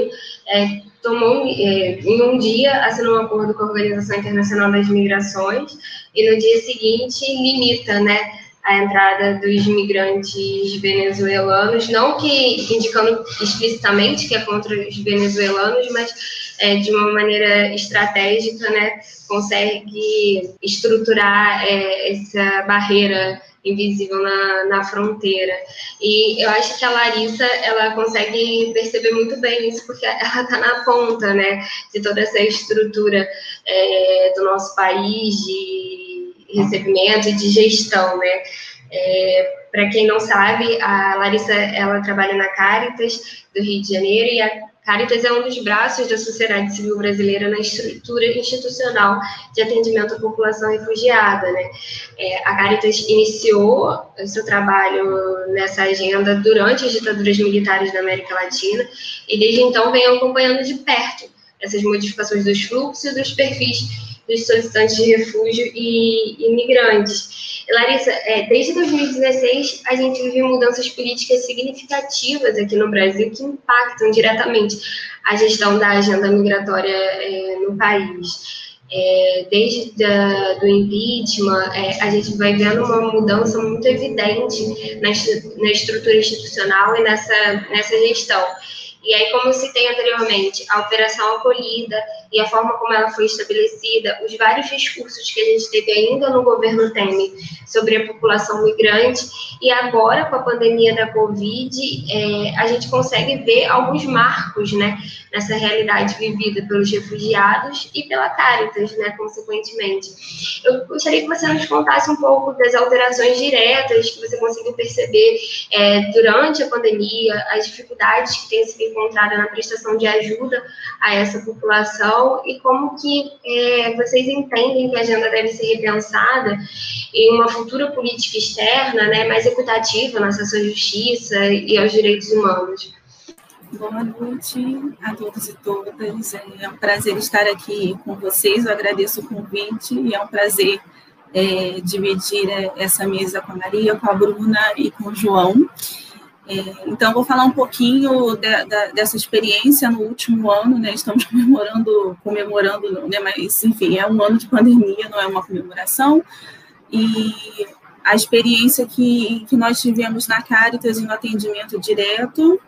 é, tomou, é, em um dia, assinou um acordo com a Organização Internacional das Migrações e no dia seguinte limita, né, a entrada dos imigrantes venezuelanos, não que indicando explicitamente que é contra os venezuelanos, mas é, de uma maneira estratégica, né, consegue estruturar é, essa barreira invisível na, na fronteira. E eu acho que a Larissa, ela consegue perceber muito bem isso, porque ela está na ponta, né, de toda essa estrutura é, do nosso país de recebimento e de gestão, né. É, Para quem não sabe, a Larissa, ela trabalha na Caritas do Rio de Janeiro e a Caritas é um dos braços da sociedade civil brasileira na estrutura institucional de atendimento à população refugiada. Né? É, a Caritas iniciou seu trabalho nessa agenda durante as ditaduras militares da América Latina e desde então vem acompanhando de perto essas modificações dos fluxos e dos perfis dos solicitantes de refúgio e imigrantes. Larissa, é, desde 2016 a gente vive mudanças políticas significativas aqui no Brasil que impactam diretamente a gestão da agenda migratória é, no país. É, desde da, do impeachment, é, a gente vai vendo uma mudança muito evidente na, na estrutura institucional e nessa, nessa gestão. E aí, como eu citei anteriormente, a operação acolhida e a forma como ela foi estabelecida, os vários discursos que a gente teve ainda no governo Temer sobre a população migrante, e agora com a pandemia da Covid, é, a gente consegue ver alguns marcos, né, nessa realidade vivida pelos refugiados e pela Caritas, né, consequentemente. Eu gostaria que você nos contasse um pouco das alterações diretas que você conseguiu perceber é, durante a pandemia, as dificuldades que têm sido encontradas na prestação de ajuda a essa população e como que é, vocês entendem que a agenda deve ser repensada em uma futura política externa, né, mais equitativa no acesso à justiça e aos direitos humanos. Boa noite a todos e todas. É um prazer estar aqui com vocês. Eu agradeço o convite e é um prazer é, dividir é, essa mesa com a Maria, com a Bruna e com o João. É, então, vou falar um pouquinho de, de, dessa experiência no último ano, né? Estamos comemorando, comemorando, né? Mas, enfim, é um ano de pandemia, não é uma comemoração. E a experiência que, que nós tivemos na Caritas e no atendimento direto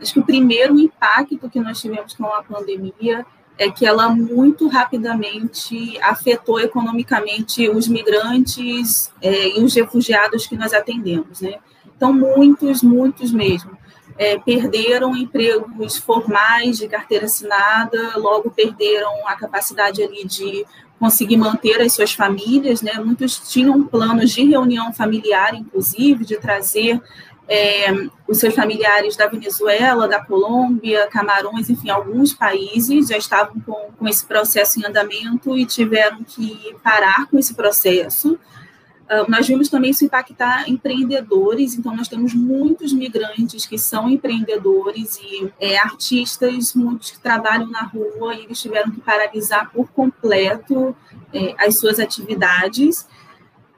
Acho que o primeiro impacto que nós tivemos com a pandemia é que ela muito rapidamente afetou economicamente os migrantes é, e os refugiados que nós atendemos, né? Então, muitos, muitos mesmo. É, perderam empregos formais de carteira assinada, logo perderam a capacidade ali de conseguir manter as suas famílias, né? Muitos tinham planos de reunião familiar, inclusive, de trazer é, os seus familiares da Venezuela, da Colômbia, Camarões, enfim, alguns países já estavam com, com esse processo em andamento e tiveram que parar com esse processo. Uh, nós vimos também isso impactar empreendedores, então nós temos muitos migrantes que são empreendedores e é, artistas, muitos que trabalham na rua e eles tiveram que paralisar por completo é, as suas atividades.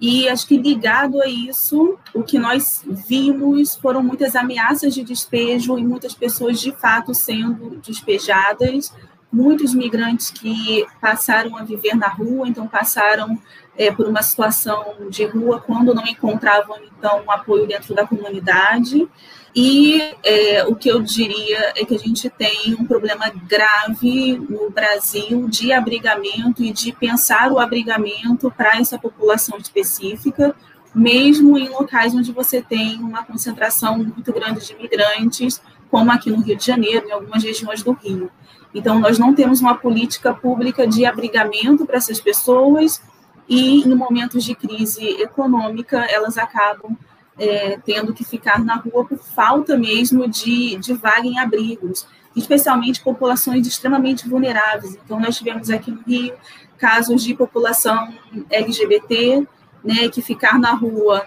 E acho que ligado a isso, o que nós vimos foram muitas ameaças de despejo e muitas pessoas de fato sendo despejadas, muitos migrantes que passaram a viver na rua, então passaram é, por uma situação de rua quando não encontravam então um apoio dentro da comunidade. E é, o que eu diria é que a gente tem um problema grave no Brasil de abrigamento e de pensar o abrigamento para essa população específica, mesmo em locais onde você tem uma concentração muito grande de imigrantes, como aqui no Rio de Janeiro, em algumas regiões do Rio. Então, nós não temos uma política pública de abrigamento para essas pessoas e, em momentos de crise econômica, elas acabam é, tendo que ficar na rua por falta mesmo de, de vaga em abrigos, especialmente populações extremamente vulneráveis. Então, nós tivemos aqui no Rio casos de população LGBT, né, que ficar na rua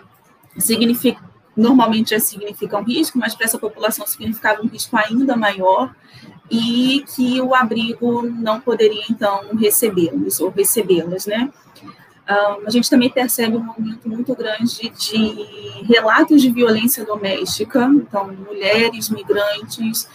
significa, normalmente já significa um risco, mas para essa população significava um risco ainda maior e que o abrigo não poderia, então, recebê-los ou recebê-las, né? Um, a gente também percebe um aumento muito grande de relatos de violência doméstica, então, mulheres migrantes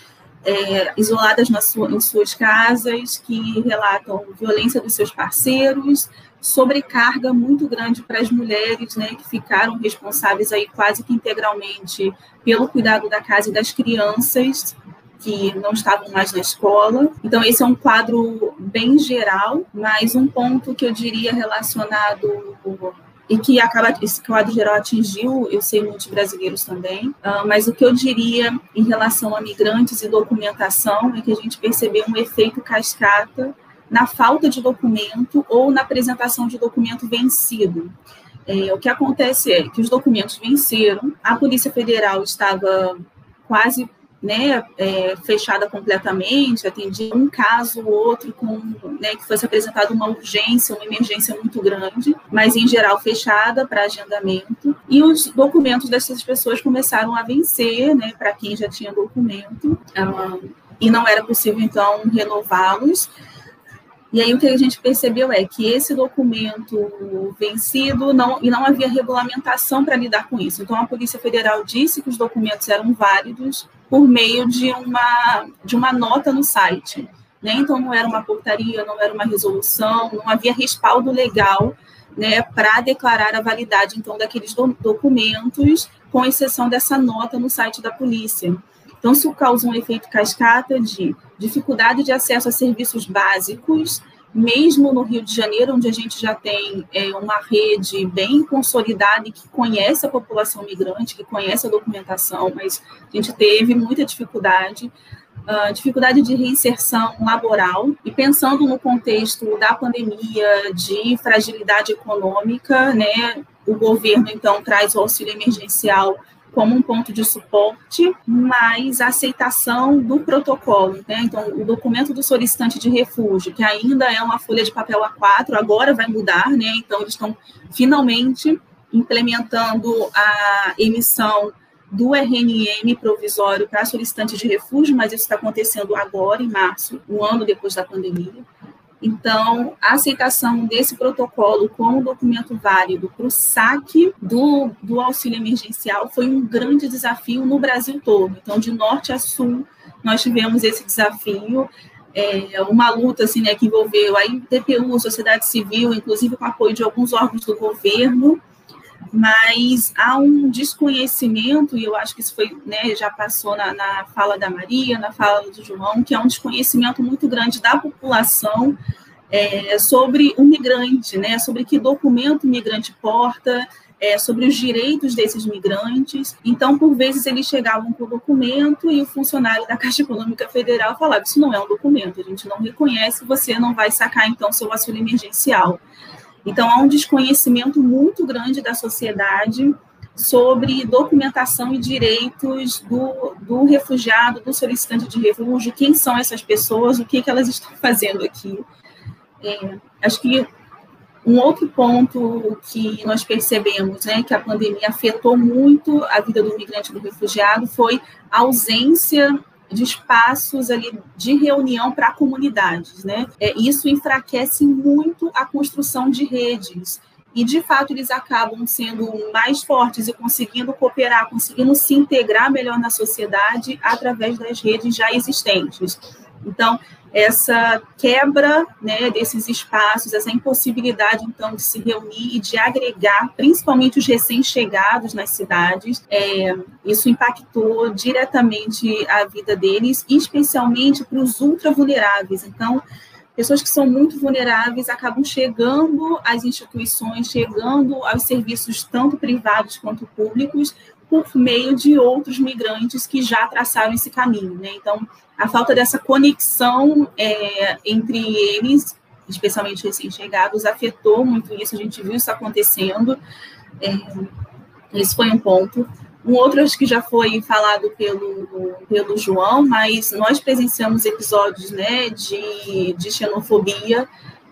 é, isoladas sua, em suas casas, que relatam violência dos seus parceiros, sobrecarga muito grande para as mulheres, né, que ficaram responsáveis aí quase que integralmente pelo cuidado da casa e das crianças, que não estavam mais na escola. Então, esse é um quadro bem geral, mas um ponto que eu diria relacionado e que acaba esse quadro geral atingiu, eu sei muitos brasileiros também, uh, mas o que eu diria em relação a migrantes e documentação é que a gente percebeu um efeito cascata na falta de documento ou na apresentação de documento vencido. É, o que acontece é que os documentos venceram, a Polícia Federal estava quase né, é, fechada completamente, atendia um caso ou outro com, né, que fosse apresentada uma urgência, uma emergência muito grande, mas em geral fechada para agendamento. E os documentos dessas pessoas começaram a vencer, né, para quem já tinha documento, ah, e não era possível então renová-los. E aí o que a gente percebeu é que esse documento vencido não, e não havia regulamentação para lidar com isso. Então a Polícia Federal disse que os documentos eram válidos por meio de uma, de uma nota no site. Né? Então não era uma portaria, não era uma resolução, não havia respaldo legal né, para declarar a validade então daqueles do, documentos, com exceção dessa nota no site da polícia. Então, isso causa um efeito cascata de dificuldade de acesso a serviços básicos, mesmo no Rio de Janeiro, onde a gente já tem é, uma rede bem consolidada e que conhece a população migrante, que conhece a documentação, mas a gente teve muita dificuldade, uh, dificuldade de reinserção laboral, e pensando no contexto da pandemia, de fragilidade econômica, né, o governo, então, traz o auxílio emergencial como um ponto de suporte, mas a aceitação do protocolo. Né? Então, o documento do solicitante de refúgio, que ainda é uma folha de papel A4, agora vai mudar, né? então eles estão finalmente implementando a emissão do RNM provisório para solicitante de refúgio, mas isso está acontecendo agora, em março, um ano depois da pandemia. Então, a aceitação desse protocolo como documento válido para o saque do, do auxílio emergencial foi um grande desafio no Brasil todo. Então, de norte a sul, nós tivemos esse desafio. É, uma luta assim, né, que envolveu a IPTU, sociedade civil, inclusive com apoio de alguns órgãos do governo, mas há um desconhecimento, e eu acho que isso foi, né, já passou na, na, fala da Maria, na fala do João, que é um desconhecimento muito grande da população é, sobre o migrante, né, sobre que documento o migrante porta, é, sobre os direitos desses migrantes. Então, por vezes, eles chegavam com o documento e o funcionário da Caixa Econômica Federal falava: Isso não é um documento, a gente não reconhece, você não vai sacar, então, seu auxílio emergencial. Então, há um desconhecimento muito grande da sociedade sobre documentação e direitos do, do refugiado, do solicitante de refúgio, quem são essas pessoas, o que, que elas estão fazendo aqui. É, acho que um outro ponto que nós percebemos, né, que a pandemia afetou muito a vida do migrante e do refugiado, foi a ausência de espaços ali de reunião para comunidades, né? É, isso enfraquece muito a construção de redes e de fato eles acabam sendo mais fortes e conseguindo cooperar, conseguindo se integrar melhor na sociedade através das redes já existentes. Então, essa quebra né, desses espaços, essa impossibilidade, então, de se reunir e de agregar, principalmente os recém-chegados nas cidades, é, isso impactou diretamente a vida deles, especialmente para os ultra-vulneráveis. Então, pessoas que são muito vulneráveis acabam chegando às instituições, chegando aos serviços tanto privados quanto públicos, por meio de outros migrantes que já traçaram esse caminho. Né? Então, a falta dessa conexão é, entre eles, especialmente recém-chegados, afetou muito isso, a gente viu isso acontecendo. É, esse foi um ponto. Um outro, acho que já foi falado pelo, pelo João, mas nós presenciamos episódios né, de, de xenofobia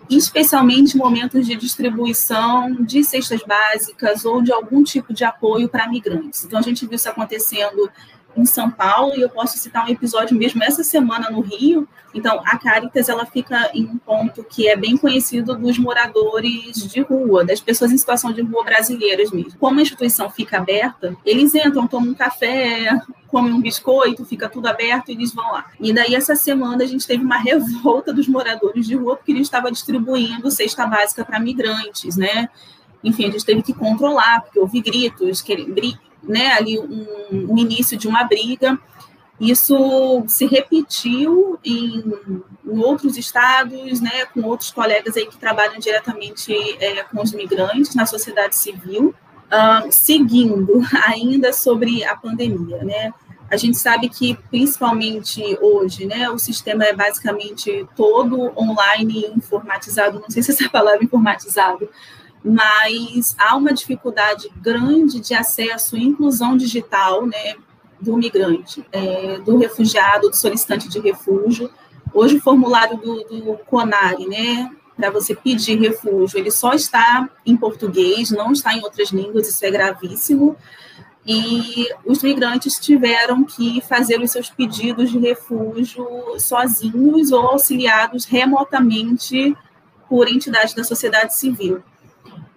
especialmente momentos de distribuição de cestas básicas ou de algum tipo de apoio para migrantes. Então, a gente viu isso acontecendo em São Paulo, e eu posso citar um episódio mesmo essa semana no Rio. Então, a Caritas ela fica em um ponto que é bem conhecido dos moradores de rua, das pessoas em situação de rua brasileiras mesmo. Como a instituição fica aberta, eles entram, tomam um café, comem um biscoito, fica tudo aberto e eles vão lá. E daí, essa semana, a gente teve uma revolta dos moradores de rua, porque eles estavam distribuindo cesta básica para migrantes, né? Enfim, a gente teve que controlar, porque houve gritos, né, ali um, um início de uma briga. Isso se repetiu em, em, outros estados, né, com outros colegas aí que trabalham diretamente é, com os migrantes na sociedade civil. Uh, seguindo ainda sobre a pandemia, né? A gente sabe que, principalmente hoje, né, o sistema é basicamente todo online informatizado. Não sei se essa palavra informatizado, mas há uma dificuldade grande de acesso e inclusão digital né, do migrante, é, do refugiado, do solicitante de refúgio. Hoje, o formulário do, do CONARE, né, para você pedir refúgio, ele só está em português, não está em outras línguas, isso é gravíssimo. E os migrantes tiveram que fazer os seus pedidos de refúgio sozinhos ou auxiliados remotamente por entidades da sociedade civil.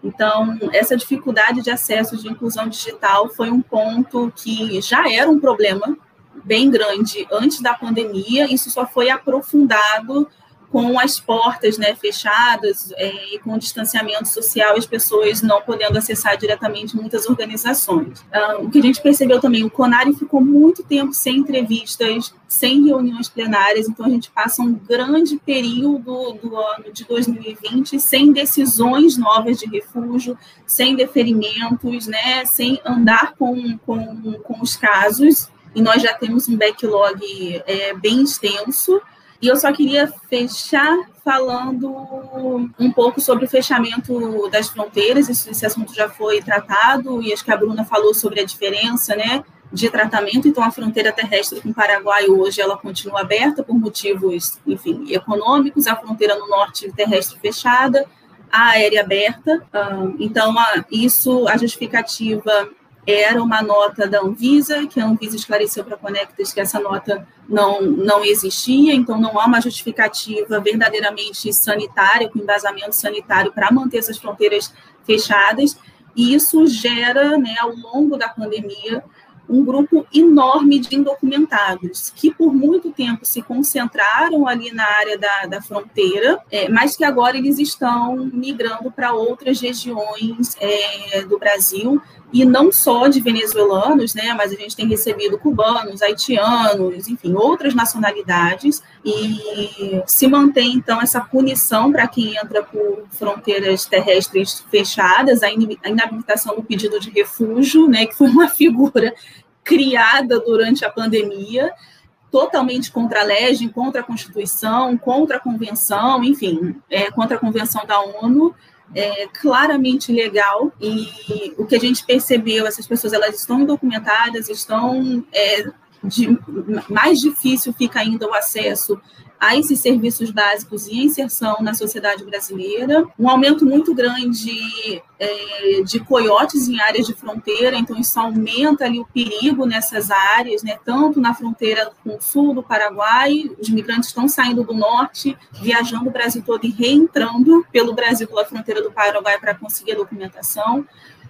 Então, essa dificuldade de acesso de inclusão digital foi um ponto que já era um problema bem grande antes da pandemia, isso só foi aprofundado com as portas né, fechadas é, e com distanciamento social as pessoas não podendo acessar diretamente muitas organizações. Ah, o que a gente percebeu também, o CONARE ficou muito tempo sem entrevistas, sem reuniões plenárias, então a gente passa um grande período do ano de 2020 sem decisões novas de refúgio, sem deferimentos, né, sem andar com, com, com os casos, e nós já temos um backlog é, bem extenso, E eu só queria fechar falando um pouco sobre o fechamento das fronteiras. Esse, esse assunto já foi tratado e acho que a Bruna falou sobre a diferença, né? de tratamento, então a fronteira terrestre com o Paraguai hoje ela continua aberta por motivos, enfim, econômicos, a fronteira no norte terrestre fechada, a aérea aberta. Então, isso, a justificativa era uma nota da Anvisa, que a Anvisa esclareceu para a Conectas que essa nota não, não existia, então não há uma justificativa verdadeiramente sanitária, com embasamento sanitário para manter essas fronteiras fechadas, e isso gera, né, ao longo da pandemia, um grupo enorme de indocumentados, que por muito tempo se concentraram ali na área da, da fronteira, é, mas que agora eles estão migrando para outras regiões é, do Brasil, e não só de venezuelanos, né, mas a gente tem recebido cubanos, haitianos, enfim, outras nacionalidades, e se mantém, então, essa punição para quem entra por fronteiras terrestres fechadas, a inabilitação do pedido de refúgio, né, que foi uma figura criada durante a pandemia, totalmente contra a lei, contra a Constituição, contra a Convenção, enfim, é, contra a Convenção da ONU, é, claramente legal. E o que a gente percebeu, essas pessoas elas estão documentadas, estão é, de, mais difícil fica ainda o acesso a esses serviços básicos e inserção na sociedade brasileira, um aumento muito grande é, de coiotes em áreas de fronteira, então isso aumenta ali o perigo nessas áreas, né, tanto na fronteira com o sul do Paraguai, os migrantes estão saindo do norte, viajando o Brasil todo e reentrando pelo Brasil pela fronteira do Paraguai para conseguir a documentação,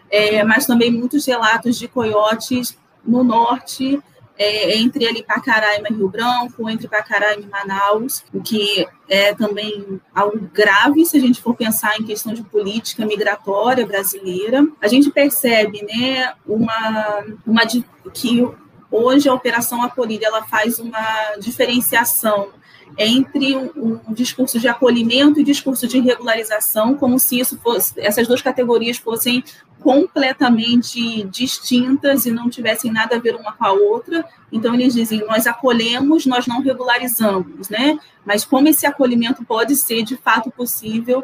é, mas também muitos relatos de coiotes no norte, é, entre ali Pacaraima e Rio Branco, entre Pacaraima e Manaus, o que é também algo grave se a gente for pensar em questão de política migratória brasileira. A gente percebe, né, uma, uma que hoje a operação acolhida ela faz uma diferenciação entre um, discurso de acolhimento e discurso de regularização, como se isso fosse, essas duas categorias fossem completamente distintas e não tivessem nada a ver uma com a outra. Então, eles dizem: nós acolhemos, nós não regularizamos, né? Mas como esse acolhimento pode ser de fato possível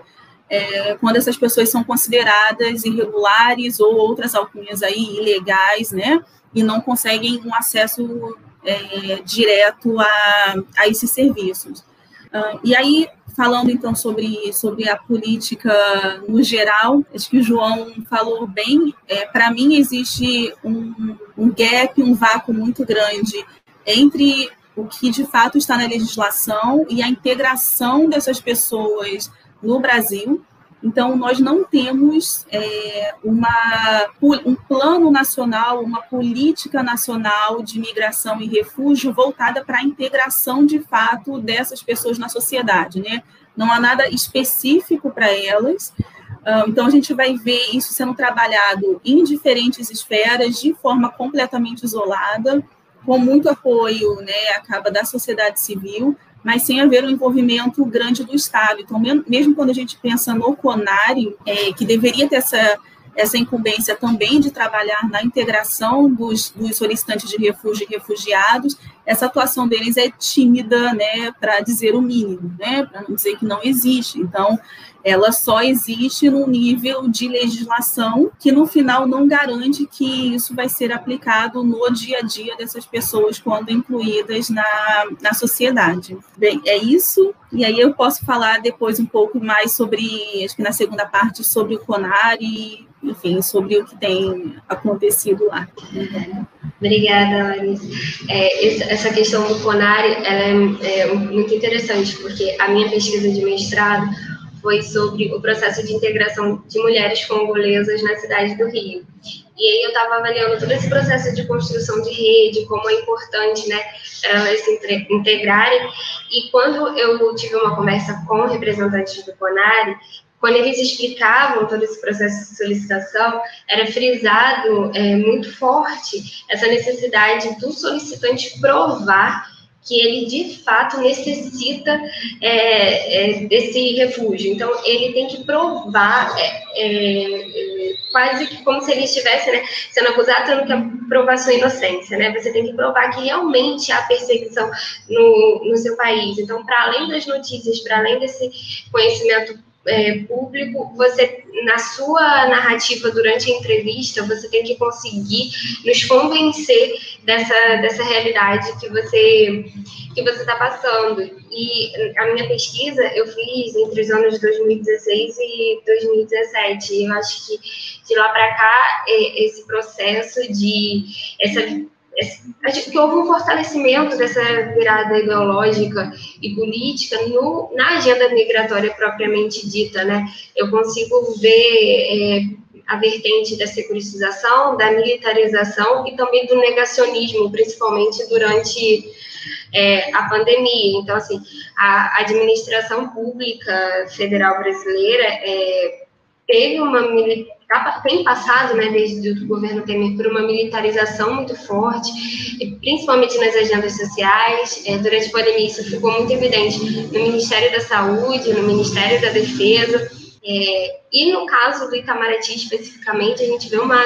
é, quando essas pessoas são consideradas irregulares ou outras alcunhas aí ilegais, né? E não conseguem um acesso é, direto a, a esses serviços. Uh, e aí, falando então sobre, sobre a política no geral, acho que o João falou bem. É, Para mim, existe um, um gap, um vácuo muito grande entre o que de fato está na legislação e a integração dessas pessoas no Brasil. Então, nós não temos é, uma, um plano nacional, uma política nacional de migração e refúgio voltada para a integração de fato dessas pessoas na sociedade. Né? Não há nada específico para elas. Então, a gente vai ver isso sendo trabalhado em diferentes esferas, de forma completamente isolada, com muito apoio, né, acaba da sociedade civil, mas sem haver um envolvimento grande do Estado. Então, mesmo quando a gente pensa no CONARE, é, que deveria ter essa, essa incumbência também de trabalhar na integração dos, dos solicitantes de refúgio e refugiados, essa atuação deles é tímida, né, para dizer o mínimo, né, para não dizer que não existe. Então, ela só existe no nível de legislação que no final não garante que isso vai ser aplicado no dia a dia dessas pessoas quando incluídas na, na sociedade. Bem, é isso. E aí eu posso falar depois um pouco mais sobre, acho que na segunda parte, sobre o CONAR e, enfim, sobre o que tem acontecido lá. Obrigada, Larissa. É, essa questão do CONAR é, é muito interessante, porque a minha pesquisa de mestrado foi sobre o processo de integração de mulheres congolesas na cidade do Rio. E aí eu estava avaliando todo esse processo de construção de rede, como é importante, né, elas se integrarem. E quando eu tive uma conversa com representantes do CONARE, quando eles explicavam todo esse processo de solicitação, era frisado é, muito forte essa necessidade do solicitante provar que ele de fato necessita é, é, desse refúgio. Então, ele tem que provar, é, é, é quase que como se ele estivesse né, sendo acusado, tendo que provar sua inocência. Né? Você tem que provar que realmente há perseguição no, no seu país. Então, para além das notícias, para além desse conhecimento é, público, você, na sua narrativa durante a entrevista, você tem que conseguir nos convencer dessa, dessa realidade que você que você está passando. E a minha pesquisa eu fiz entre os anos 2016 e 2017. E eu acho que de lá para cá, é, esse processo de essa que houve um fortalecimento dessa virada ideológica e política no, na agenda migratória propriamente dita, né? Eu consigo ver é, a vertente da securitização, da militarização e também do negacionismo, principalmente durante é, a pandemia. Então, assim, a administração pública federal brasileira é, teve uma tem passado, né, desde o governo Temer, por uma militarização muito forte, principalmente nas agendas sociais. É, durante a pandemia, isso ficou muito evidente no Ministério da Saúde, no Ministério da Defesa. É, e no caso do Itamaraty especificamente, a gente vê uma,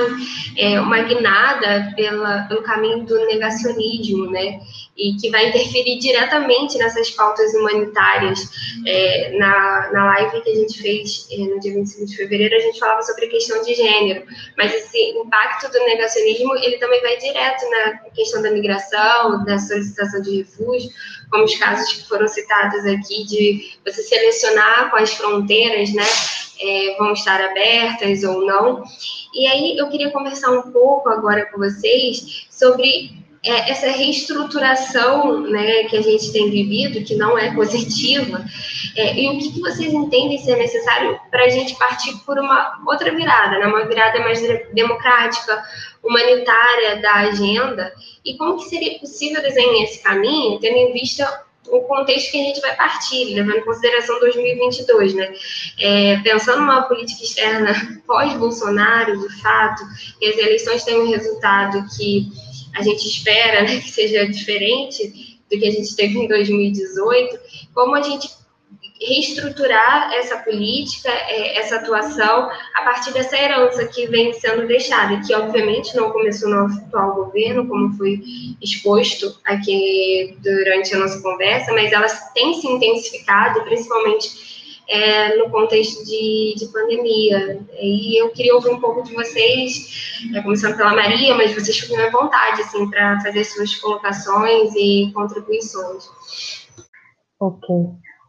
é, uma guinada pela, pelo caminho do negacionismo, né? E que vai interferir diretamente nessas pautas humanitárias. É, na, na live que a gente fez é, no dia 25 de fevereiro, a gente falava sobre a questão de gênero, mas esse impacto do negacionismo, ele também vai direto na questão da migração, da solicitação de refúgio, como os casos que foram citados aqui, de você selecionar quais fronteiras, né? é, vão estar abertas ou não. E aí eu queria conversar um pouco agora com vocês sobre é, essa reestruturação né, que a gente tem vivido, que não é positiva, é, e o que, que, vocês entendem ser necessário para a gente partir por uma outra virada, né, uma virada mais democrática, humanitária da agenda, e como que seria possível desenhar esse caminho, tendo em vista o contexto que a gente vai partir, levando em consideração 2022, né? É, pensando numa política externa pós-Bolsonaro, de fato, que as eleições tenham um resultado que a gente espera né, que seja diferente do que a gente teve em 2018, como a gente reestruturar essa política, é, essa atuação, a partir dessa herança que vem sendo deixada, que obviamente não começou no atual governo, como foi exposto aqui durante a nossa conversa, mas ela tem se intensificado, principalmente é, no contexto de, de, pandemia. E eu queria ouvir um pouco de vocês, é, começando pela Maria, mas vocês fiquem à vontade, assim, para fazer suas colocações e contribuições. Ok.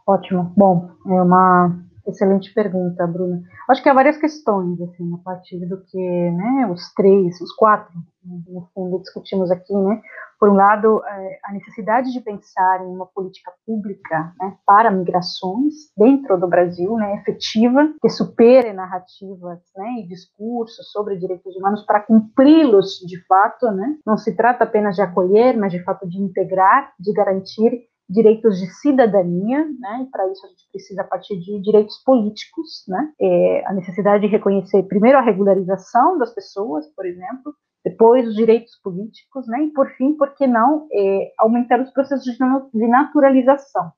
Ótimo. Bom, é uma excelente pergunta, Bruna. Acho que há várias questões, assim, a partir do que, né, os três, os quatro, no fundo, discutimos aqui, né, por um lado, é, a necessidade de pensar em uma política pública né, para migrações dentro do Brasil, né, efetiva, que supere narrativas né, e discursos sobre direitos humanos para cumpri-los de fato. Né? Não se trata apenas de acolher, mas de fato de integrar, de garantir direitos de cidadania, né, e para isso a gente precisa partir de direitos políticos, né, é, a necessidade de reconhecer primeiro a regularização das pessoas, por exemplo, depois os direitos políticos, né, e por fim, por que não, é, aumentar os processos de naturalização.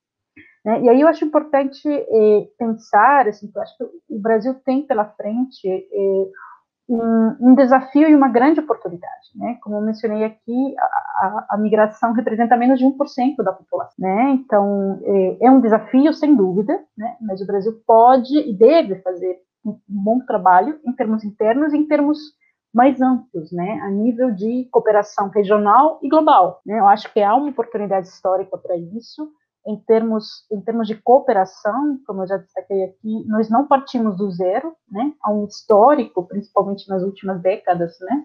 Né, e aí eu acho importante é, pensar, assim, eu acho que o Brasil tem pela frente é, um, um, desafio e uma grande oportunidade, né? Como eu mencionei aqui, a, a, a migração representa menos de 1% da população, né? Então, é, é, um desafio, sem dúvida, né? Mas o Brasil pode e deve fazer um bom trabalho em termos internos e em termos mais amplos, né? A nível de cooperação regional e global, né? Eu acho que há uma oportunidade histórica para isso, em termos, em termos de cooperação, como eu já destaquei aqui, nós não partimos do zero, né? Há um histórico, principalmente nas últimas décadas, né?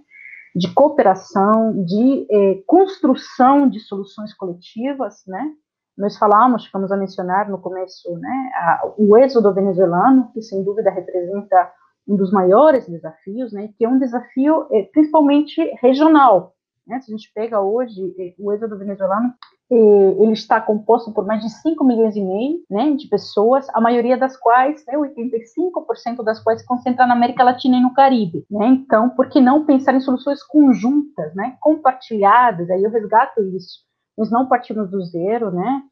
De cooperação, de eh, construção de soluções coletivas, né? Nós falamos, ficamos a mencionar no começo, né? A, o êxodo venezuelano, que sem dúvida representa um dos maiores desafios, né? Que é um desafio eh, principalmente regional, né? Se a gente pega hoje eh, o êxodo venezuelano, ele está composto por mais de 5 milhões e meio né, de pessoas, a maioria das quais, né, 85% das quais se concentra na América Latina e no Caribe. Né? Então, por que não pensar em soluções conjuntas, né, compartilhadas? Aí eu resgato isso nós não partimos do zero, né?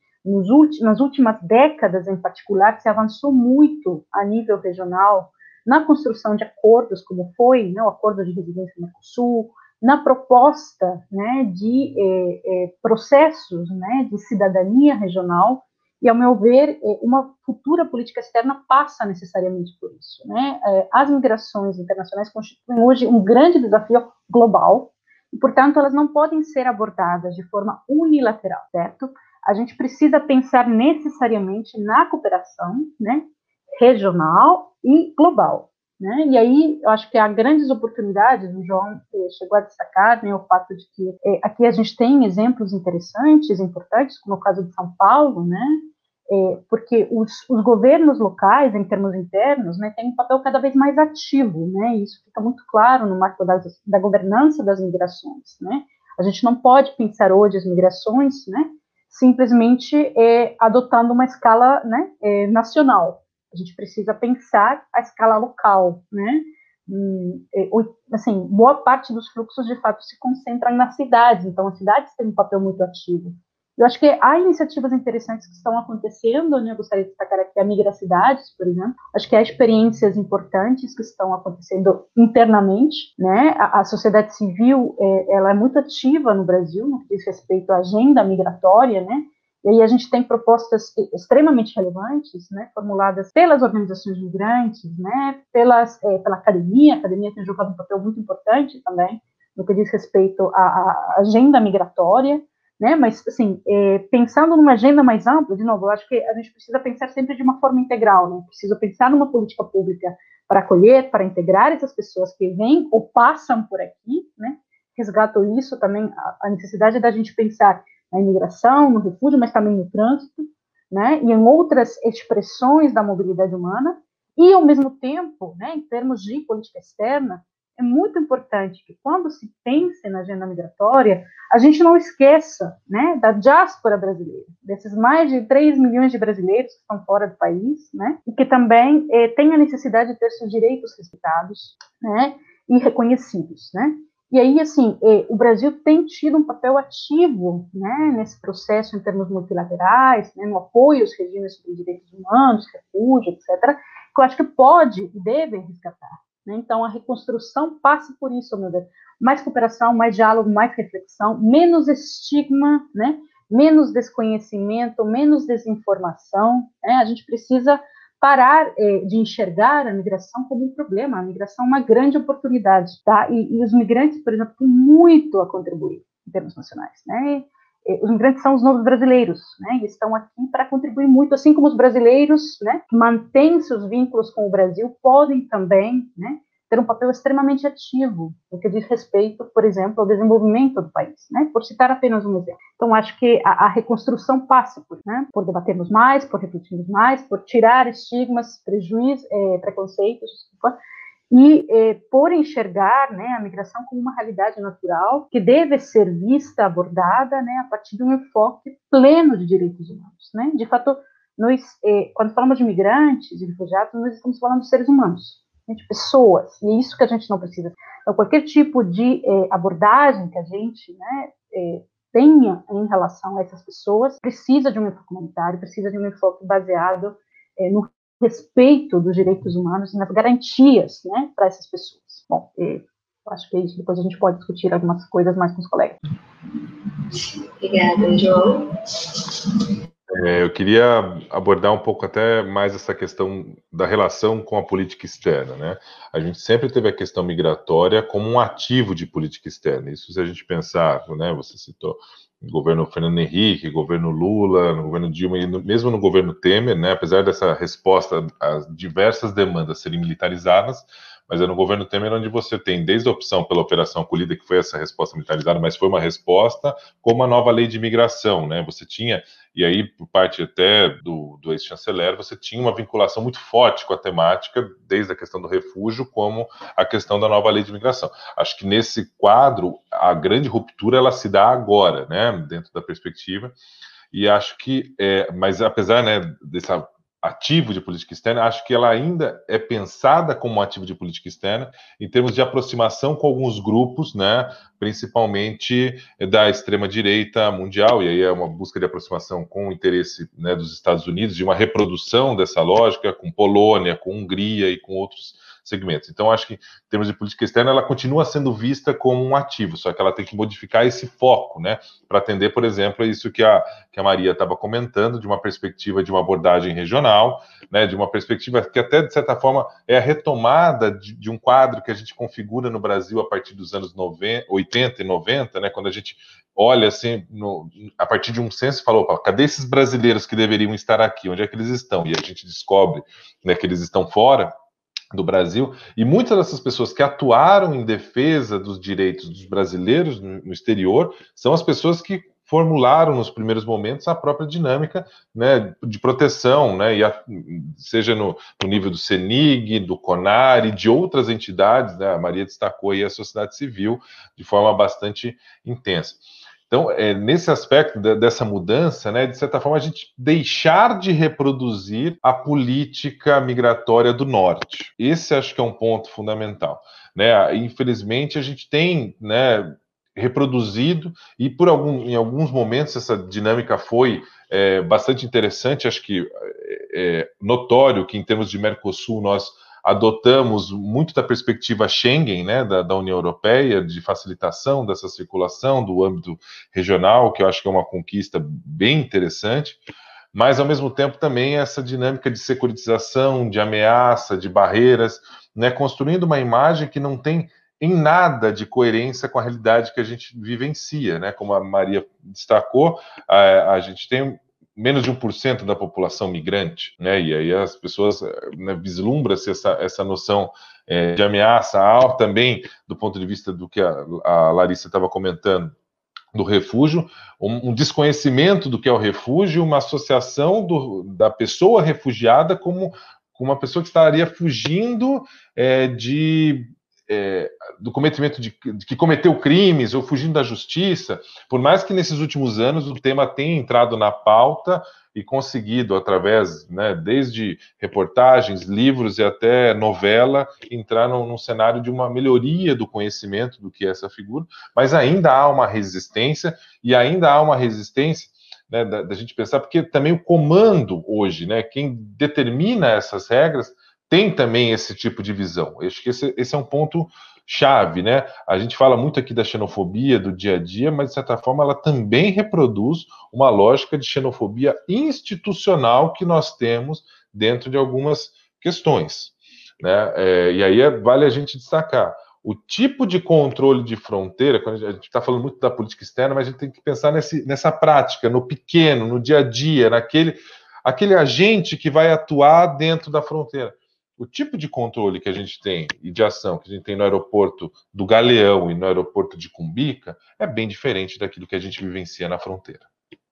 Nas últimas décadas, em particular, se avançou muito a nível regional na construção de acordos, como foi né, o Acordo de Residência no Sul, na proposta né, de eh, eh, processos né, de cidadania regional, e, ao meu ver, eh, uma futura política externa passa necessariamente por isso. Né? As migrações internacionais constituem hoje um grande desafio global, e, portanto, elas não podem ser abordadas de forma unilateral, certo? A gente precisa pensar necessariamente na cooperação, né, regional e global, né? E aí, eu acho que há grandes oportunidades, o João eh, chegou a destacar né, o fato de que eh, aqui a gente tem exemplos interessantes, importantes, como o caso de São Paulo, né? É, porque os, os, governos locais, em termos internos, né, têm um papel cada vez mais ativo, né, isso fica muito claro no marco das, da governança das migrações, né, a gente não pode pensar hoje as migrações, né, simplesmente é, adotando uma escala, né, nacional, a gente precisa pensar a escala local, né, é, assim, boa parte dos fluxos, de fato, se concentram nas cidades, então as cidades têm um papel muito ativo, eu acho que há iniciativas interessantes que estão acontecendo, né? Eu gostaria de destacar aqui a Migracidades, por exemplo. Acho que há experiências importantes que estão acontecendo internamente, né? A, a sociedade civil, é, ela é muito ativa no Brasil no que diz respeito à agenda migratória, né? E aí a gente tem propostas extremamente relevantes, né, formuladas pelas organizações migrantes, né, pelas, é, pela academia, a academia tem jogado um papel muito importante também no que diz respeito à, à agenda migratória, né? Mas, assim, é, pensando numa agenda mais ampla, de novo, eu acho que a gente precisa pensar sempre de uma forma integral, né? Precisa pensar numa política pública para acolher, para integrar essas pessoas que vêm ou passam por aqui, né? Resgato isso também, a, a necessidade da gente pensar na imigração, no refúgio, mas também no trânsito, né? E em outras expressões da mobilidade humana, e, ao mesmo tempo, né, em termos de política externa, é muito importante que quando se pense na agenda migratória, a gente não esqueça né, da diáspora brasileira, desses mais de 3 milhões de brasileiros que estão fora do país, né, e que também eh, têm a necessidade de ter seus direitos respeitados né, e reconhecidos. Né. E aí, assim, eh, o Brasil tem tido um papel ativo né, nesse processo em termos multilaterais, né, no apoio aos regimes sobre direitos humanos, refúgio, etc., que eu acho que pode e deve resgatar. Né? Então, a reconstrução passa por isso, meu Deus. Mais cooperação, mais diálogo, mais reflexão, menos estigma, né? menos desconhecimento, menos desinformação. Né? A gente precisa parar é, de enxergar a migração como um problema. A migração é uma grande oportunidade, tá? E, e os migrantes, por exemplo, têm muito a contribuir em termos nacionais, né? É, os migrantes são os novos brasileiros, né? E estão aqui para contribuir muito, assim como os brasileiros, né? Que mantêm seus vínculos com o Brasil, podem também, né? Ter um papel extremamente ativo no que diz respeito, por exemplo, ao desenvolvimento do país, né? Por citar apenas um exemplo. Então, acho que a, a reconstrução passa por, né? Por debatermos mais, por refletirmos mais, por tirar estigmas, prejuízos, é, preconceitos, desculpa, e eh, por enxergar né, a migração como uma realidade natural que deve ser vista, abordada né, a partir de um enfoque pleno de direitos humanos. Né? De fato, nós, eh, quando falamos de migrantes e refugiados, nós estamos falando de seres humanos, né, de pessoas, e é isso que a gente não precisa. Então, qualquer tipo de eh, abordagem que a gente né, eh, tenha em relação a essas pessoas precisa de um enfoque humanitário, precisa de um enfoque baseado eh, no respeito dos direitos humanos e nas garantias né, para essas pessoas. Bom, acho que é isso. Depois a gente pode discutir algumas coisas mais com os colegas. Obrigada, João. É, eu queria abordar um pouco até mais essa questão da relação com a política externa, né? A gente sempre teve a questão migratória como um ativo de política externa. Isso se a gente pensar, né? Você citou governo Fernando Henrique, governo Lula, no governo Dilma e no, mesmo no governo Temer, né, apesar dessa resposta às diversas demandas serem militarizadas, mas é no governo Temer onde você tem desde a opção pela operação acolhida, que foi essa resposta militarizada, mas foi uma resposta, como a nova lei de imigração, né? Você tinha, e aí, por parte até do, do ex-chanceler, você tinha uma vinculação muito forte com a temática, desde a questão do refúgio, como a questão da nova lei de imigração. Acho que nesse quadro, a grande ruptura ela se dá agora, né? Dentro da perspectiva. E acho que, é, mas apesar né, dessa ativo de política externa, acho que ela ainda é pensada como um ativo de política externa em termos de aproximação com alguns grupos, né, principalmente da extrema direita mundial, e aí é uma busca de aproximação com o interesse né, dos Estados Unidos, de uma reprodução dessa lógica com Polônia, com Hungria e com outros segmentos. Então, acho que, em termos de política externa, ela continua sendo vista como um ativo, só que ela tem que modificar esse foco, né, para atender, por exemplo, isso que a, que a Maria estava comentando, de uma perspectiva de uma abordagem regional, né, de uma perspectiva que, até de certa forma, é a retomada de, de um quadro que a gente configura no Brasil a partir dos anos 90, 80 e 90, né, quando a gente olha assim, no, a partir de um censo, falou: cadê esses brasileiros que deveriam estar aqui? Onde é que eles estão? E a gente descobre né, que eles estão fora do Brasil, e muitas dessas pessoas que atuaram em defesa dos direitos dos brasileiros no, exterior são as pessoas que formularam nos primeiros momentos a própria dinâmica né, de proteção, né, e a, seja no, no, nível do CENIG, do CONAR e de outras entidades, né, a Maria destacou aí a sociedade civil de forma bastante intensa. Então, é, nesse aspecto de, dessa mudança, né, de certa forma, a gente deixar de reproduzir a política migratória do Norte. Esse acho que é um ponto fundamental. Né? Infelizmente, a gente tem né, reproduzido, e por algum, em alguns momentos essa dinâmica foi é, bastante interessante, acho que é, é notório que, em termos de Mercosul, nós adotamos muito da perspectiva Schengen, né, da, da, União Europeia, de facilitação dessa circulação do âmbito regional, que eu acho que é uma conquista bem interessante, mas ao mesmo tempo também essa dinâmica de securitização, de ameaça, de barreiras, né, construindo uma imagem que não tem em nada de coerência com a realidade que a gente vivencia, né? Como a Maria destacou, a, a gente tem menos de 1% da população migrante, né? E aí as pessoas né, vislumbra-se essa, essa noção é, de ameaça alta também do ponto de vista do que a, a Larissa estava comentando do refúgio, um, um, desconhecimento do que é o refúgio, uma associação do, da pessoa refugiada como, como uma pessoa que estaria fugindo é, de é, do cometimento de, de, que cometeu crimes ou fugindo da justiça, por mais que nesses últimos anos o tema tenha entrado na pauta e conseguido, através, né, desde reportagens, livros e até novela, entrar num, num, cenário de uma melhoria do conhecimento do que é essa figura, mas ainda há uma resistência, e ainda há uma resistência né, da, da gente pensar, porque também o comando hoje, né, quem determina essas regras, tem também esse tipo de visão. Eu acho que esse, esse, é um ponto chave, né? A gente fala muito aqui da xenofobia do dia a dia, mas de certa forma ela também reproduz uma lógica de xenofobia institucional que nós temos dentro de algumas questões, né? É, e aí é, vale a gente destacar o tipo de controle de fronteira, quando a gente está falando muito da política externa, mas a gente tem que pensar nesse, nessa prática, no pequeno, no dia a dia, naquele aquele agente que vai atuar dentro da fronteira o tipo de controle que a gente tem e de ação que a gente tem no aeroporto do Galeão e no aeroporto de Cumbica é bem diferente daquilo que a gente vivencia na fronteira.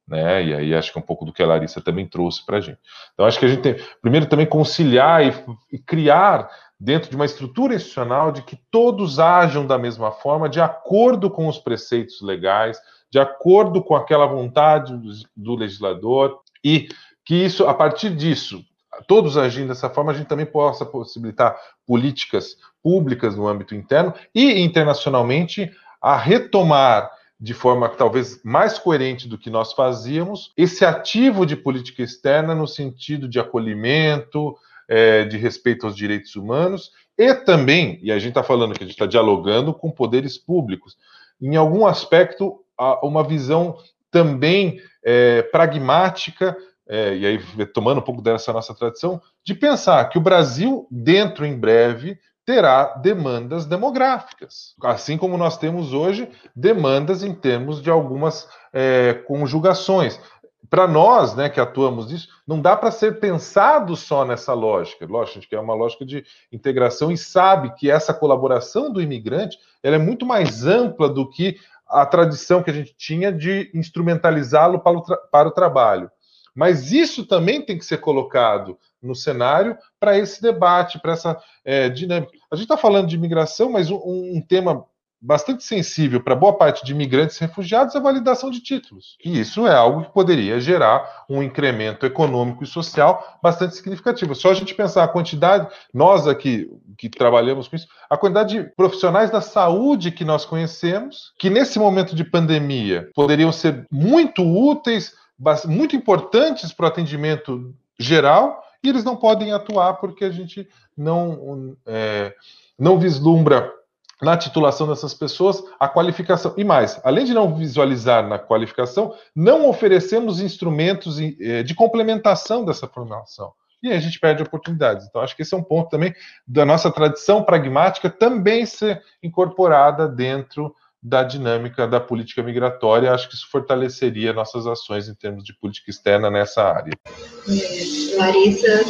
Né? E aí acho que é um pouco do que a Larissa também trouxe para a gente. Então acho que a gente tem, primeiro, também conciliar e, e criar dentro de uma estrutura institucional de que todos ajam da mesma forma, de acordo com os preceitos legais, de acordo com aquela vontade do, do legislador e que isso, a partir disso, todos agindo dessa forma, a gente também possa possibilitar políticas públicas no âmbito interno e internacionalmente a retomar de forma talvez mais coerente do que nós fazíamos esse ativo de política externa no sentido de acolhimento, é, de respeito aos direitos humanos e também, e a gente está falando que a gente está dialogando com poderes públicos, em algum aspecto, uma visão também é, pragmática é, e aí tomando um pouco dessa nossa tradição, de pensar que o Brasil, dentro em breve, terá demandas demográficas, assim como nós temos hoje demandas em termos de algumas é, conjugações. Para nós, né, que atuamos nisso, não dá para ser pensado só nessa lógica. Lógico, a gente quer uma lógica de integração e sabe que essa colaboração do imigrante ela é muito mais ampla do que a tradição que a gente tinha de instrumentalizá-lo para, para o trabalho. Mas isso também tem que ser colocado no cenário para esse debate, para essa é, dinâmica. A gente está falando de imigração, mas um, um, tema bastante sensível para boa parte de imigrantes e refugiados é a validação de títulos. E isso é algo que poderia gerar um incremento econômico e social bastante significativo. Só a gente pensar a quantidade, nós aqui que trabalhamos com isso, a quantidade de profissionais da saúde que nós conhecemos, que nesse momento de pandemia poderiam ser muito úteis, muito importantes para o atendimento geral, e eles não podem atuar porque a gente não, é, não vislumbra na titulação dessas pessoas a qualificação. E mais, além de não visualizar na qualificação, não oferecemos instrumentos é, de complementação dessa formação. E aí a gente perde oportunidades. Então, acho que esse é um ponto também da nossa tradição pragmática também ser incorporada dentro da dinâmica da política migratória. Acho que isso fortaleceria nossas ações em termos de política externa nessa área. É, Larissa,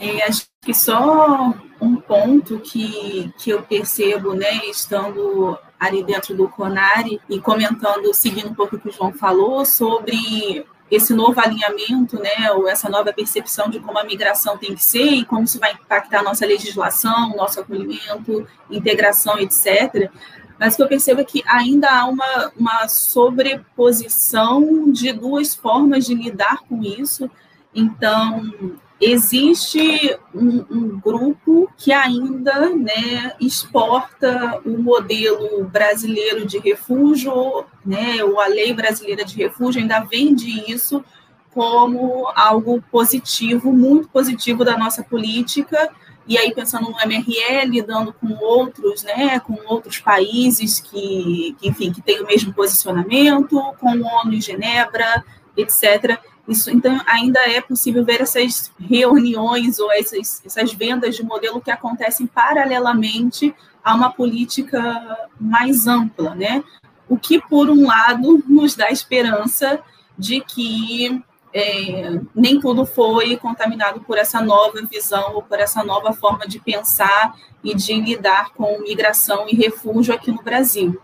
é, acho que só um ponto que, que eu percebo, né, estando ali dentro do CONARE e comentando, seguindo um pouco o que o João falou, sobre esse novo alinhamento, né, ou essa nova percepção de como a migração tem que ser e como isso vai impactar a nossa legislação, nosso acolhimento, integração, etc. Mas o que eu percebo é que ainda há uma, uma sobreposição de duas formas de lidar com isso. Então, existe um, um, grupo que ainda né, exporta o modelo brasileiro de refúgio, né, ou a lei brasileira de refúgio ainda vende isso como algo positivo, muito positivo da nossa política, e aí pensando no MRL, lidando com outros, né, com outros países que, que enfim, que têm o mesmo posicionamento, com o ONU em Genebra, etc., isso, então, ainda é possível ver essas reuniões ou essas, essas vendas de modelo que acontecem paralelamente a uma política mais ampla, né? O que, por um lado, nos dá esperança de que é, nem tudo foi contaminado por essa nova visão ou por essa nova forma de pensar e de lidar com migração e refúgio aqui no Brasil.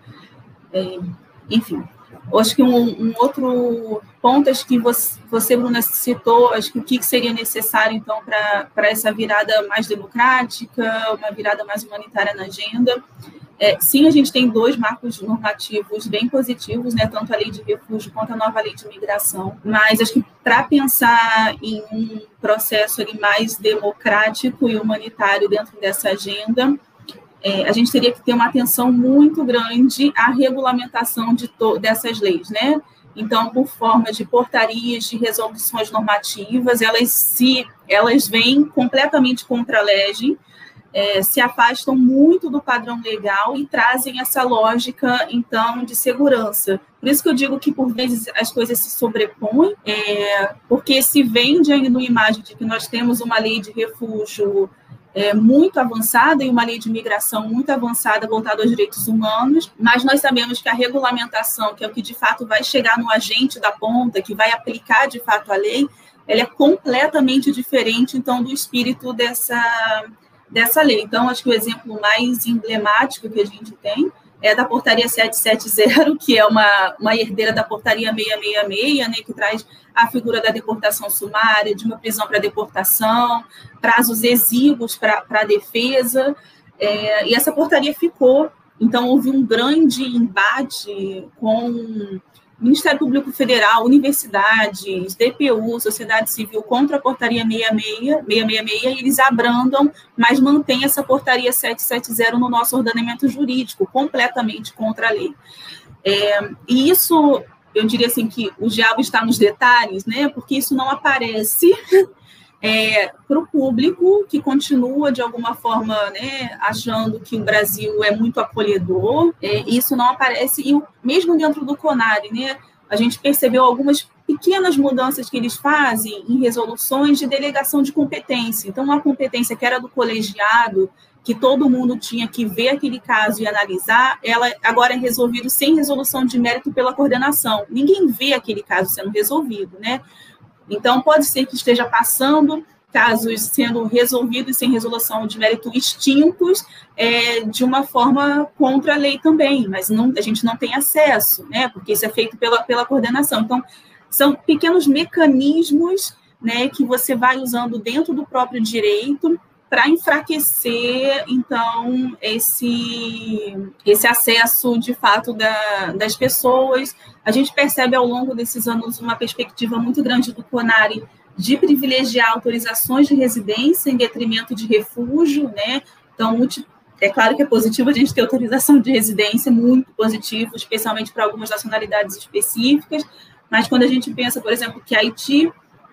É, enfim, acho que um, um, outro ponto, acho que você, você, Bruna, citou, acho que o que seria necessário, então, para essa virada mais democrática, uma virada mais humanitária na agenda. É, sim, a gente tem dois marcos normativos bem positivos, né, tanto a lei de refúgio quanto a nova lei de migração, mas acho que para pensar em um processo ali mais democrático e humanitário dentro dessa agenda, é, a gente teria que ter uma atenção muito grande à regulamentação de dessas leis, né? Então, por forma de portarias, de resoluções normativas, elas se elas vêm completamente contra a lei, é, se afastam muito do padrão legal e trazem essa lógica, então, de segurança. Por isso que eu digo que, por vezes, as coisas se sobrepõem, é, porque se vende ainda uma imagem de que nós temos uma lei de refúgio é, muito avançada e uma lei de imigração muito avançada voltada aos direitos humanos, mas nós sabemos que a regulamentação, que é o que de fato vai chegar no agente da ponta, que vai aplicar de fato a lei, ela é completamente diferente, então, do espírito dessa, dessa lei. Então, acho que o exemplo mais emblemático que a gente tem é da portaria 770, que é uma, uma herdeira da portaria 666, né, que traz a figura da deportação sumária, de uma prisão para deportação, prazos exíguos para a defesa, é, e essa portaria ficou. Então, houve um grande embate com Ministério Público Federal, universidades, DPU, sociedade civil contra a portaria 66, 666 e eles abrandam, mas mantém essa portaria 770 no nosso ordenamento jurídico, completamente contra a lei. É, e isso, eu diria assim, que o diabo está nos detalhes, né? Porque isso não aparece é, para o público que continua, de alguma forma, né, achando que o Brasil é muito acolhedor, é, isso não aparece, e mesmo dentro do CONARE, né, a gente percebeu algumas pequenas mudanças que eles fazem em resoluções de delegação de competência. Então, uma competência que era do colegiado, que todo mundo tinha que ver aquele caso e analisar, ela agora é resolvida sem resolução de mérito pela coordenação. Ninguém vê aquele caso sendo resolvido, né? Então, pode ser que esteja passando casos sendo resolvidos sem resolução de mérito extintos é, de uma forma contra a lei também, mas não, a gente não tem acesso, né, porque isso é feito pela, pela coordenação. Então, são pequenos mecanismos né, que você vai usando dentro do próprio direito para enfraquecer, então, esse, esse acesso, de fato, da, das pessoas. A gente percebe ao longo desses anos uma perspectiva muito grande do CONARE de privilegiar autorizações de residência em detrimento de refúgio, né? Então, é claro que é positivo a gente ter autorização de residência, muito positivo, especialmente para algumas nacionalidades específicas, mas quando a gente pensa, por exemplo, que Haiti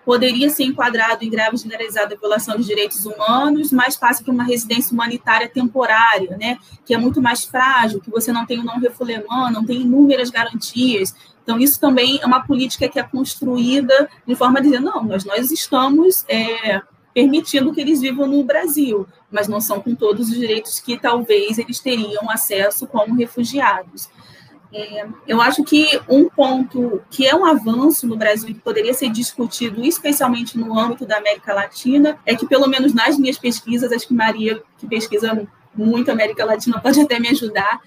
poderia ser enquadrado em grave generalizada violação de direitos humanos, mas passa por uma residência humanitária temporária, né, que é muito mais frágil, que você não tem o não refoulement, não tem inúmeras garantias. Então, isso também é uma política que é construída de forma a dizer, não, nós, nós estamos é, permitindo que eles vivam no Brasil, mas não são com todos os direitos que talvez eles teriam acesso como refugiados. É, eu acho que um ponto que é um avanço no Brasil que poderia ser discutido, especialmente no âmbito da América Latina, é que, pelo menos nas minhas pesquisas, acho que Maria, que pesquisa muito América Latina, pode até me ajudar,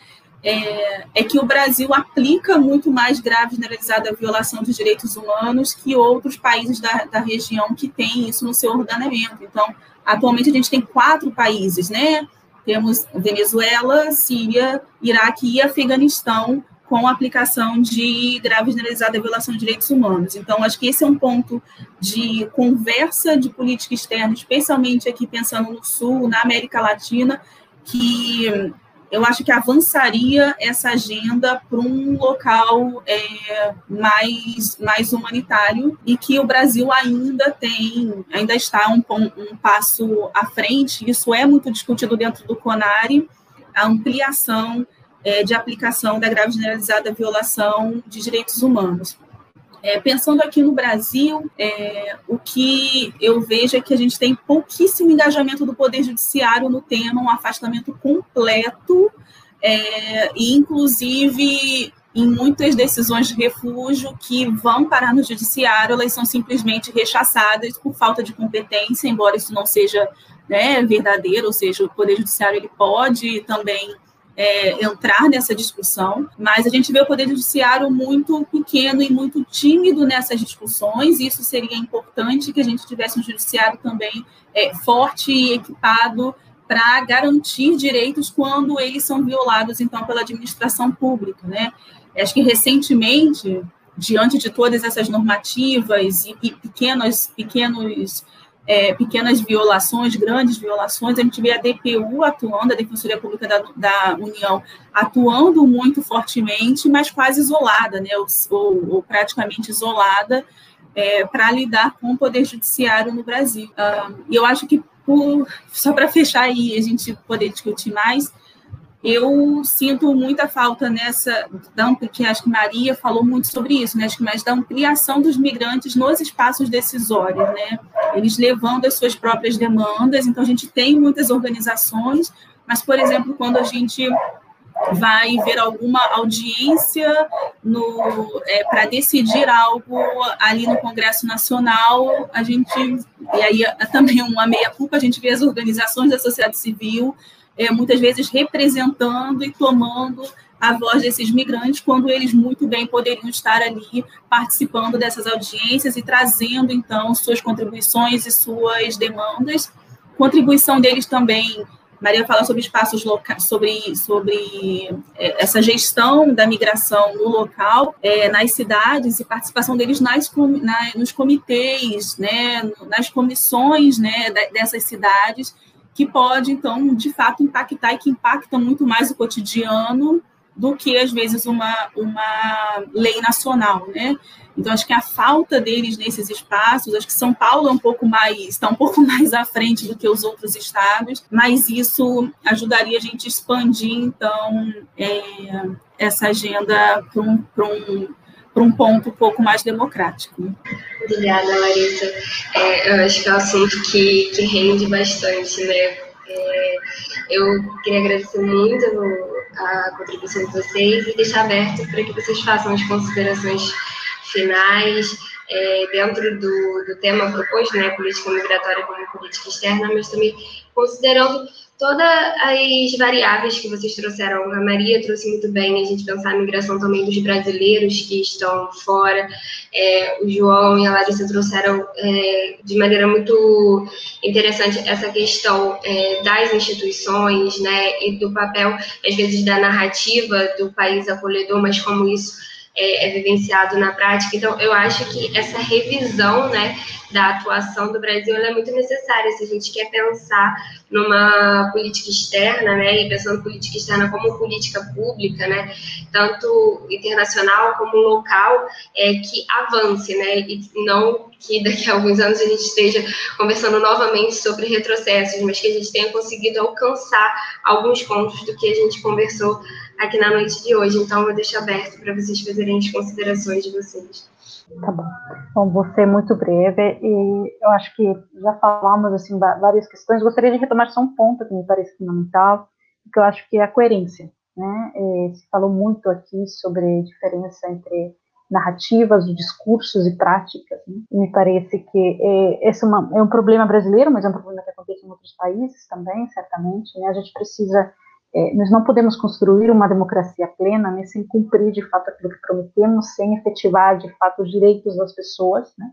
é, é, que o Brasil aplica muito mais grave generalizada violação dos direitos humanos que outros países da, da região que têm isso no seu ordenamento. Então, atualmente a gente tem quatro países, né? Temos Venezuela, Síria, Iraque e Afeganistão com a aplicação de grave generalizada violação de direitos humanos. Então, acho que esse é um ponto de conversa de política externa, especialmente aqui pensando no Sul, na América Latina, que eu acho que avançaria essa agenda para um local é, mais, mais humanitário e que o Brasil ainda tem, ainda está um, um passo à frente. Isso é muito discutido dentro do CONARE, a ampliação é, de aplicação da grave generalizada violação de direitos humanos. É, pensando aqui no Brasil, é, o que eu vejo é que a gente tem pouquíssimo engajamento do Poder Judiciário no tema, um afastamento completo, é, e inclusive em muitas decisões de refúgio que vão parar no judiciário, elas são simplesmente rechaçadas por falta de competência, embora isso não seja né, verdadeiro, ou seja, o Poder Judiciário ele pode também é, entrar nessa discussão, mas a gente vê o Poder Judiciário muito pequeno e muito tímido nessas discussões, e isso seria importante que a gente tivesse um judiciário também é, forte e equipado para garantir direitos quando eles são violados, então, pela administração pública, né? Acho que recentemente, diante de todas essas normativas e, e pequenos, pequenos é, pequenas violações, grandes violações, a gente vê a DPU atuando, a Defensoria Pública da, da União, atuando muito fortemente, mas quase isolada, né, ou, ou, ou praticamente isolada, é, para lidar com o Poder Judiciário no Brasil. e eu acho que, por, só para fechar aí, a gente poder discutir mais, eu sinto muita falta nessa, que acho que Maria falou muito sobre isso, né? Mais da ampliação dos migrantes nos espaços decisórios, né? Eles levando as suas próprias demandas, então a gente tem muitas organizações, mas, por exemplo, quando a gente vai ver alguma audiência é, para decidir algo ali no Congresso Nacional, a gente, e aí é também uma meia-culpa, a gente vê as organizações da sociedade civil é, muitas vezes representando e tomando a voz desses migrantes, quando eles muito bem poderiam estar ali participando dessas audiências e trazendo, então, suas contribuições e suas demandas. Contribuição deles também, Maria fala sobre espaços locais, sobre, sobre é, essa gestão da migração no local, é, nas cidades, e participação deles nas, na, nos comitês, né, nas comissões né, dessas cidades, que pode, então, de fato, impactar e que impacta muito mais o cotidiano do que, às vezes, uma, uma lei nacional, né? Então, acho que a falta deles nesses espaços, acho que São Paulo é um pouco mais, está um pouco mais à frente do que os outros estados, mas isso ajudaria a gente a expandir, então, é, essa agenda para um, um, para um ponto um pouco mais democrático. Obrigada, Larissa. É, eu acho que é um assunto que, que rende bastante, né? É, eu queria agradecer muito a contribuição de vocês e deixar aberto para que vocês façam as considerações finais, é, dentro do, do tema proposto, né, política migratória como política externa, mas também considerando todas as variáveis que vocês trouxeram. A Maria trouxe muito bem a gente pensar a migração também dos brasileiros que estão fora. É, o João e a Larissa trouxeram é, de maneira muito interessante essa questão é, das instituições, né, e do papel, às vezes, da narrativa do país acolhedor, mas como isso é, é, vivenciado na prática. Então, eu acho que essa revisão né, da atuação do Brasil é muito necessária se a gente quer pensar numa política externa, né, e pensando política externa como política pública, né, tanto internacional como local, é, que avance, né, e não que daqui a alguns anos a gente esteja conversando novamente sobre retrocessos, mas que a gente tenha conseguido alcançar alguns pontos do que a gente conversou aqui na noite de hoje. Então, eu deixo aberto para vocês fazerem as considerações de vocês. Tá bom. Bom, vou ser muito breve e eu acho que já falamos assim várias questões. Gostaria de retomar só um ponto que me parece fundamental, que eu acho que é a coerência. Né? E se falou muito aqui sobre diferença entre narrativas, discursos e práticas. Né? E me parece que é, esse é, uma, é um problema brasileiro, mas é um problema que acontece em outros países também, certamente. Né? A gente precisa é, nós não podemos construir uma democracia plena né, sem cumprir de fato aquilo que prometemos, sem efetivar de fato os direitos das pessoas. Né?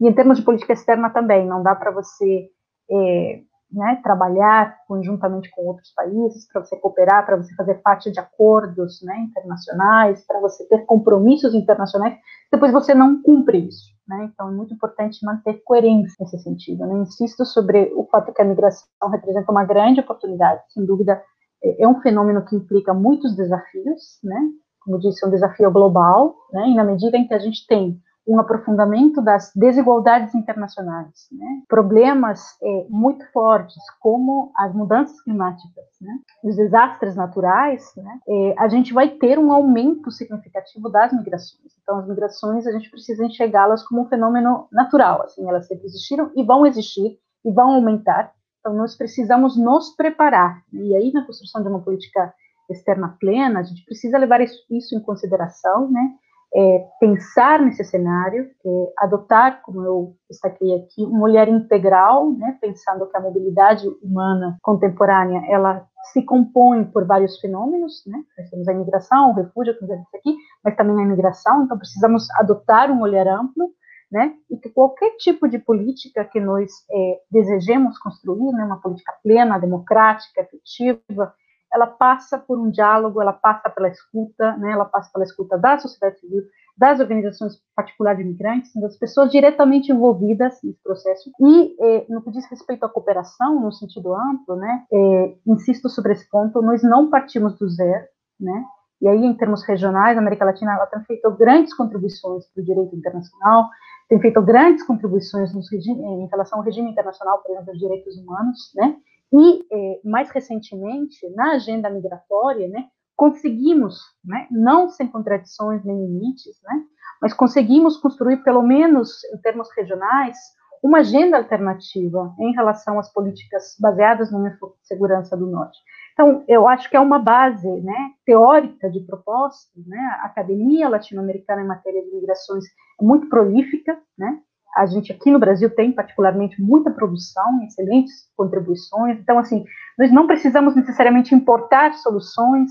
E em termos de política externa também, não dá para você é, né, trabalhar conjuntamente com outros países, para você cooperar, para você fazer parte de acordos né, internacionais, para você ter compromissos internacionais, depois você não cumpre isso. Né? Então, é muito importante manter coerência nesse sentido. Né? Insisto sobre o fato que a migração representa uma grande oportunidade, sem dúvida, é um fenômeno que implica muitos desafios, né? Como disse, é um desafio global, né? E na medida em que a gente tem um aprofundamento das desigualdades internacionais, né? problemas é, muito fortes, como as mudanças climáticas, né? os desastres naturais, né? é, a gente vai ter um aumento significativo das migrações. Então, as migrações, a gente precisa enxergá-las como um fenômeno natural, assim, elas sempre existiram e vão existir e vão aumentar, então, nós precisamos nos preparar. E aí, na construção de uma política externa plena, a gente precisa levar isso, em consideração, né? É, pensar nesse cenário, é, adotar, como eu destaquei aqui, um olhar integral, né, pensando que a mobilidade humana contemporânea ela se compõe por vários fenômenos, né? Nós temos a imigração, o refúgio, que temos aqui, mas também a imigração. Então precisamos adotar um olhar amplo né? E que qualquer tipo de política que nós é, desejemos construir, né, uma política plena, democrática, efetiva, ela passa por um diálogo, ela passa pela escuta, né? Ela passa pela escuta da sociedade civil, das organizações particulares de imigrantes, das pessoas diretamente envolvidas nesse processo. E é, no que diz respeito à cooperação, no sentido amplo, né? É, insisto sobre esse ponto, nós não partimos do zero, né? E aí, em termos regionais, a América Latina ela tem feito grandes contribuições para o direito internacional, tem feito grandes contribuições em relação ao regime internacional, por exemplo, dos direitos humanos, né? E, eh, mais recentemente, na agenda migratória, né, conseguimos, né, não sem contradições nem limites, né, mas conseguimos construir, pelo menos em termos regionais, uma agenda alternativa em relação às políticas baseadas no segurança do Norte. Então, eu acho que é uma base né, teórica de propostas, né, a academia latino-americana em matéria de migrações é muito prolífica, né, a gente aqui no Brasil tem particularmente muita produção, excelentes contribuições, então, assim, nós não precisamos necessariamente importar soluções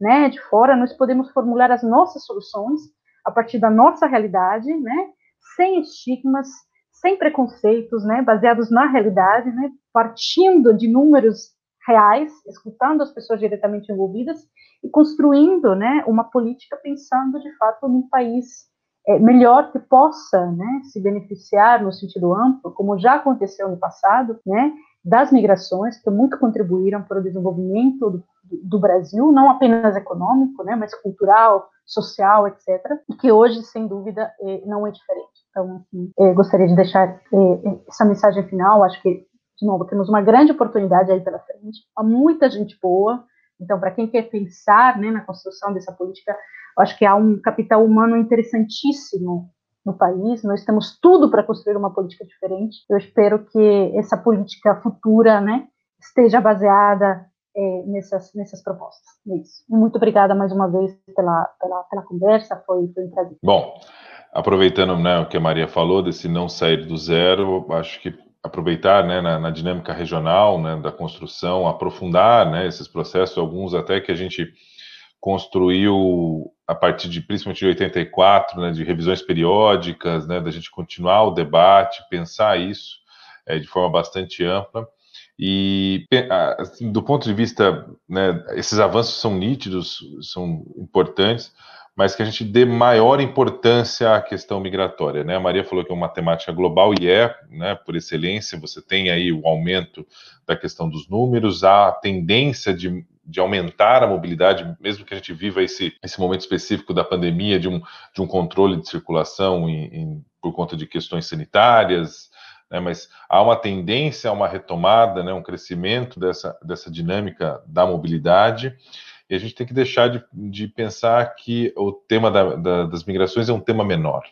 né, de fora, nós podemos formular as nossas soluções a partir da nossa realidade, né, sem estigmas, sem preconceitos, né, baseados na realidade, né, partindo de números reais, escutando as pessoas diretamente envolvidas e construindo, né, uma política pensando de fato num país é, melhor que possa, né, se beneficiar no sentido amplo, como já aconteceu no passado, né, das migrações que muito contribuíram para o desenvolvimento do, do Brasil, não apenas econômico, né, mas cultural, social, etc., e que hoje, sem dúvida, é, não é diferente. Então, assim, é, gostaria de deixar é, essa mensagem final, acho que de novo, temos uma grande oportunidade aí pela frente, há muita gente boa, então, para quem quer pensar né, na construção dessa política, acho que há um capital humano interessantíssimo no país, nós temos tudo para construir uma política diferente, eu espero que essa política futura né, esteja baseada é, nessas, nessas propostas. É isso. Muito obrigada mais uma vez pela, pela, pela conversa, foi, foi um prazer. Bom, aproveitando né, o que a Maria falou, desse não sair do zero, acho que aproveitar né, na, na, dinâmica regional né, da construção, aprofundar né, esses processos, alguns até que a gente construiu a partir de principalmente de 84, né, de revisões periódicas, né, da gente continuar o debate, pensar isso é, de forma bastante ampla. E assim, do ponto de vista, né, esses avanços são nítidos, são importantes, mas que a gente dê maior importância à questão migratória. Né? A Maria falou que é uma temática global e é, né, por excelência, você tem aí o aumento da questão dos números, a tendência de, de aumentar a mobilidade, mesmo que a gente viva esse, esse momento específico da pandemia, de um, de um controle de circulação em, em, por conta de questões sanitárias, né, mas há uma tendência a uma retomada, né, um crescimento dessa, dessa dinâmica da mobilidade, e a gente tem que deixar de, de pensar que o tema da, da, das migrações é um tema menor.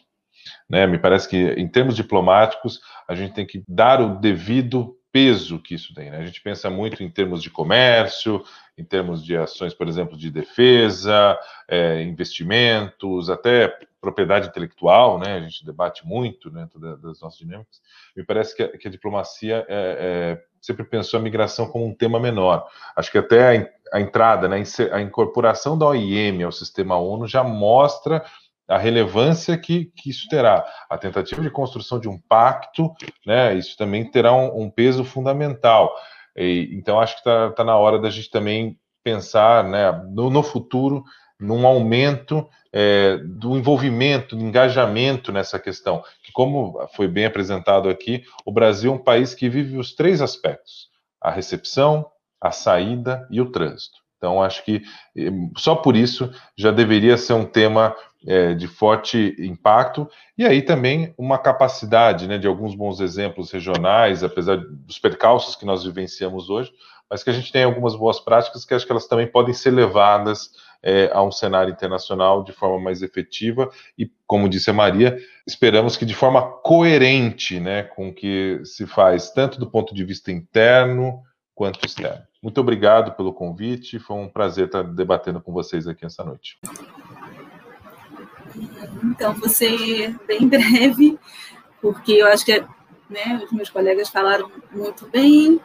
Né? Me parece que, em termos diplomáticos, a gente tem que dar o devido peso que isso tem. Né? A gente pensa muito em termos de comércio, em termos de ações, por exemplo, de defesa, é, investimentos, até propriedade intelectual, né? A gente debate muito dentro das nossas dinâmicas. Me parece que a, que a diplomacia é, é, sempre pensou a migração como um tema menor. Acho que até a, a entrada, né, a incorporação da OIM ao sistema ONU já mostra a relevância que, que, isso terá. A tentativa de construção de um pacto, né, isso também terá um, um peso fundamental. E, então, acho que está tá na hora da gente também pensar né, no, no futuro num aumento é, do envolvimento, do engajamento nessa questão. Que, como foi bem apresentado aqui, o Brasil é um país que vive os três aspectos: a recepção, a saída e o trânsito. Então, acho que eh, só por isso já deveria ser um tema é, de forte impacto, e aí também uma capacidade né, de alguns bons exemplos regionais, apesar dos percalços que nós vivenciamos hoje, mas que a gente tem algumas boas práticas que acho que elas também podem ser levadas é, a um cenário internacional de forma mais efetiva. E, como disse a Maria, esperamos que de forma coerente né, com o que se faz, tanto do ponto de vista interno quanto externo. Muito obrigado pelo convite, foi um prazer estar debatendo com vocês aqui essa noite. Então, você bem breve, porque eu acho que né, os meus colegas falaram muito bem,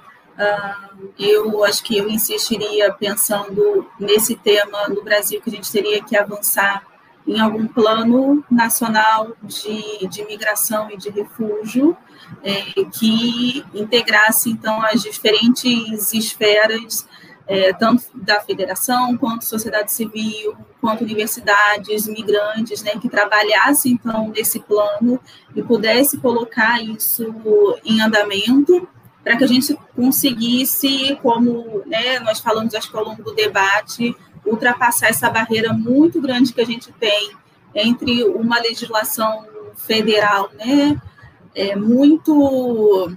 eu acho que eu insistiria pensando nesse tema no Brasil, que a gente teria que avançar em algum plano nacional de, de migração e de refúgio, é, que integrasse, então, as diferentes esferas, é, tanto da federação, quanto sociedade civil, quanto universidades, migrantes, né, que trabalhasse, então, nesse plano e pudesse colocar isso em andamento, para que a gente conseguisse, como né, nós falamos acho que ao longo do debate, ultrapassar essa barreira muito grande que a gente tem entre uma legislação federal, né, é, muito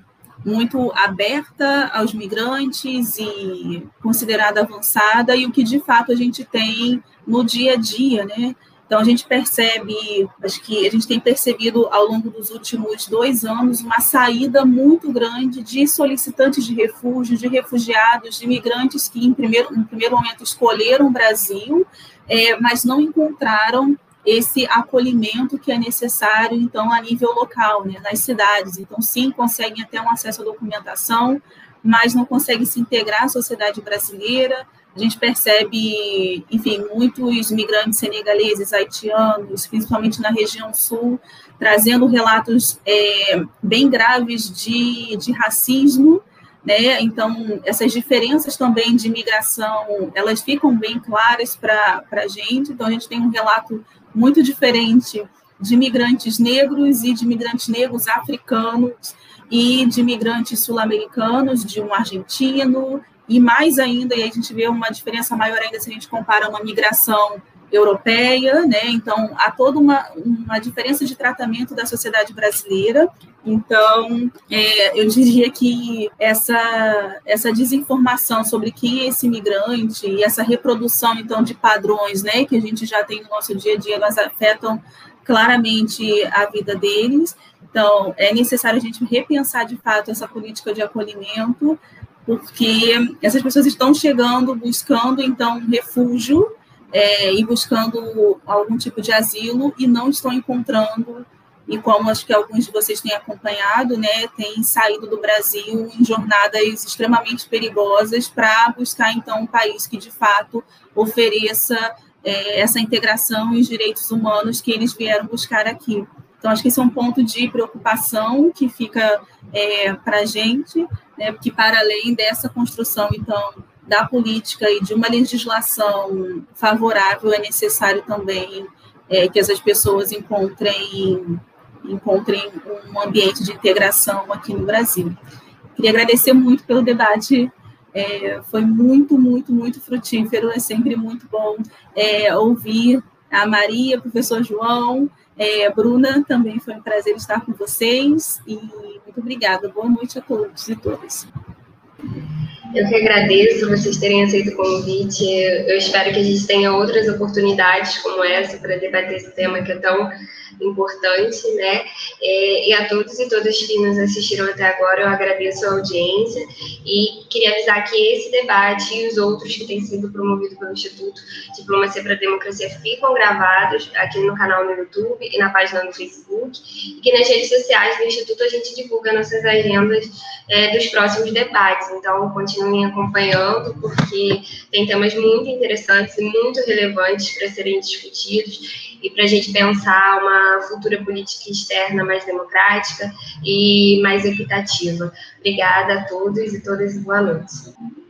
muito aberta aos migrantes e considerada avançada e o que de fato a gente tem no dia a dia, né? Então, a gente percebe, acho que a gente tem percebido ao longo dos últimos dois anos uma saída muito grande de solicitantes de refúgio, de refugiados, de imigrantes que, em primeiro, em primeiro momento, escolheram o Brasil, é, mas não encontraram esse acolhimento que é necessário, então, a nível local, né, nas cidades. Então, sim, conseguem até um acesso à documentação, mas não conseguem se integrar à sociedade brasileira, a gente percebe, enfim, muitos migrantes senegaleses, haitianos, principalmente na região sul, trazendo relatos é, bem graves de, de racismo, né? Então, essas diferenças também de migração, elas ficam bem claras para a gente. Então, a gente tem um relato muito diferente de migrantes negros e de migrantes negros africanos e de migrantes sul-americanos, de um argentino e mais ainda, e a gente vê uma diferença maior ainda se a gente compara uma migração europeia, né? Então, há toda uma, uma diferença de tratamento da sociedade brasileira. Então, é, eu diria que essa, essa desinformação sobre quem é esse imigrante e essa reprodução, então, de padrões, né, que a gente já tem no nosso dia a dia, elas afetam claramente a vida deles. Então, é necessário a gente repensar, de fato, essa política de acolhimento, porque essas pessoas estão chegando, buscando então refúgio, é, e buscando algum tipo de asilo e não estão encontrando e como acho que alguns de vocês têm acompanhado, né, têm saído do Brasil em jornadas extremamente perigosas para buscar então um país que de fato ofereça é, essa integração e os direitos humanos que eles vieram buscar aqui. Então acho que esse é um ponto de preocupação que fica é, para a gente, né, que para além dessa construção então da política e de uma legislação favorável é necessário também é, que essas pessoas encontrem encontrem um ambiente de integração aqui no Brasil. Queria agradecer muito pelo debate, é, foi muito, muito, muito frutífero, é sempre muito bom é, ouvir a Maria, o professor João, é, Bruna, também foi um prazer estar com vocês e muito obrigada. Boa noite a todos e todas. Eu que agradeço vocês terem aceito o convite. Eu espero que a gente tenha outras oportunidades como essa para debater esse tema que é tão importante, né? É, e a todos e todas que nos assistiram até agora, eu agradeço a audiência e queria avisar que esse debate e os outros que têm sido promovidos pelo Instituto Diplomacia para a Democracia ficam gravados aqui no canal no YouTube e na página no Facebook, e que nas redes sociais do Instituto a gente divulga nossas agendas é, dos próximos debates. Então, continuem acompanhando, porque tem temas muito interessantes e muito relevantes para serem discutidos e para a gente pensar uma futura política externa mais democrática e mais equitativa. Obrigada a todos e todas, boa noite.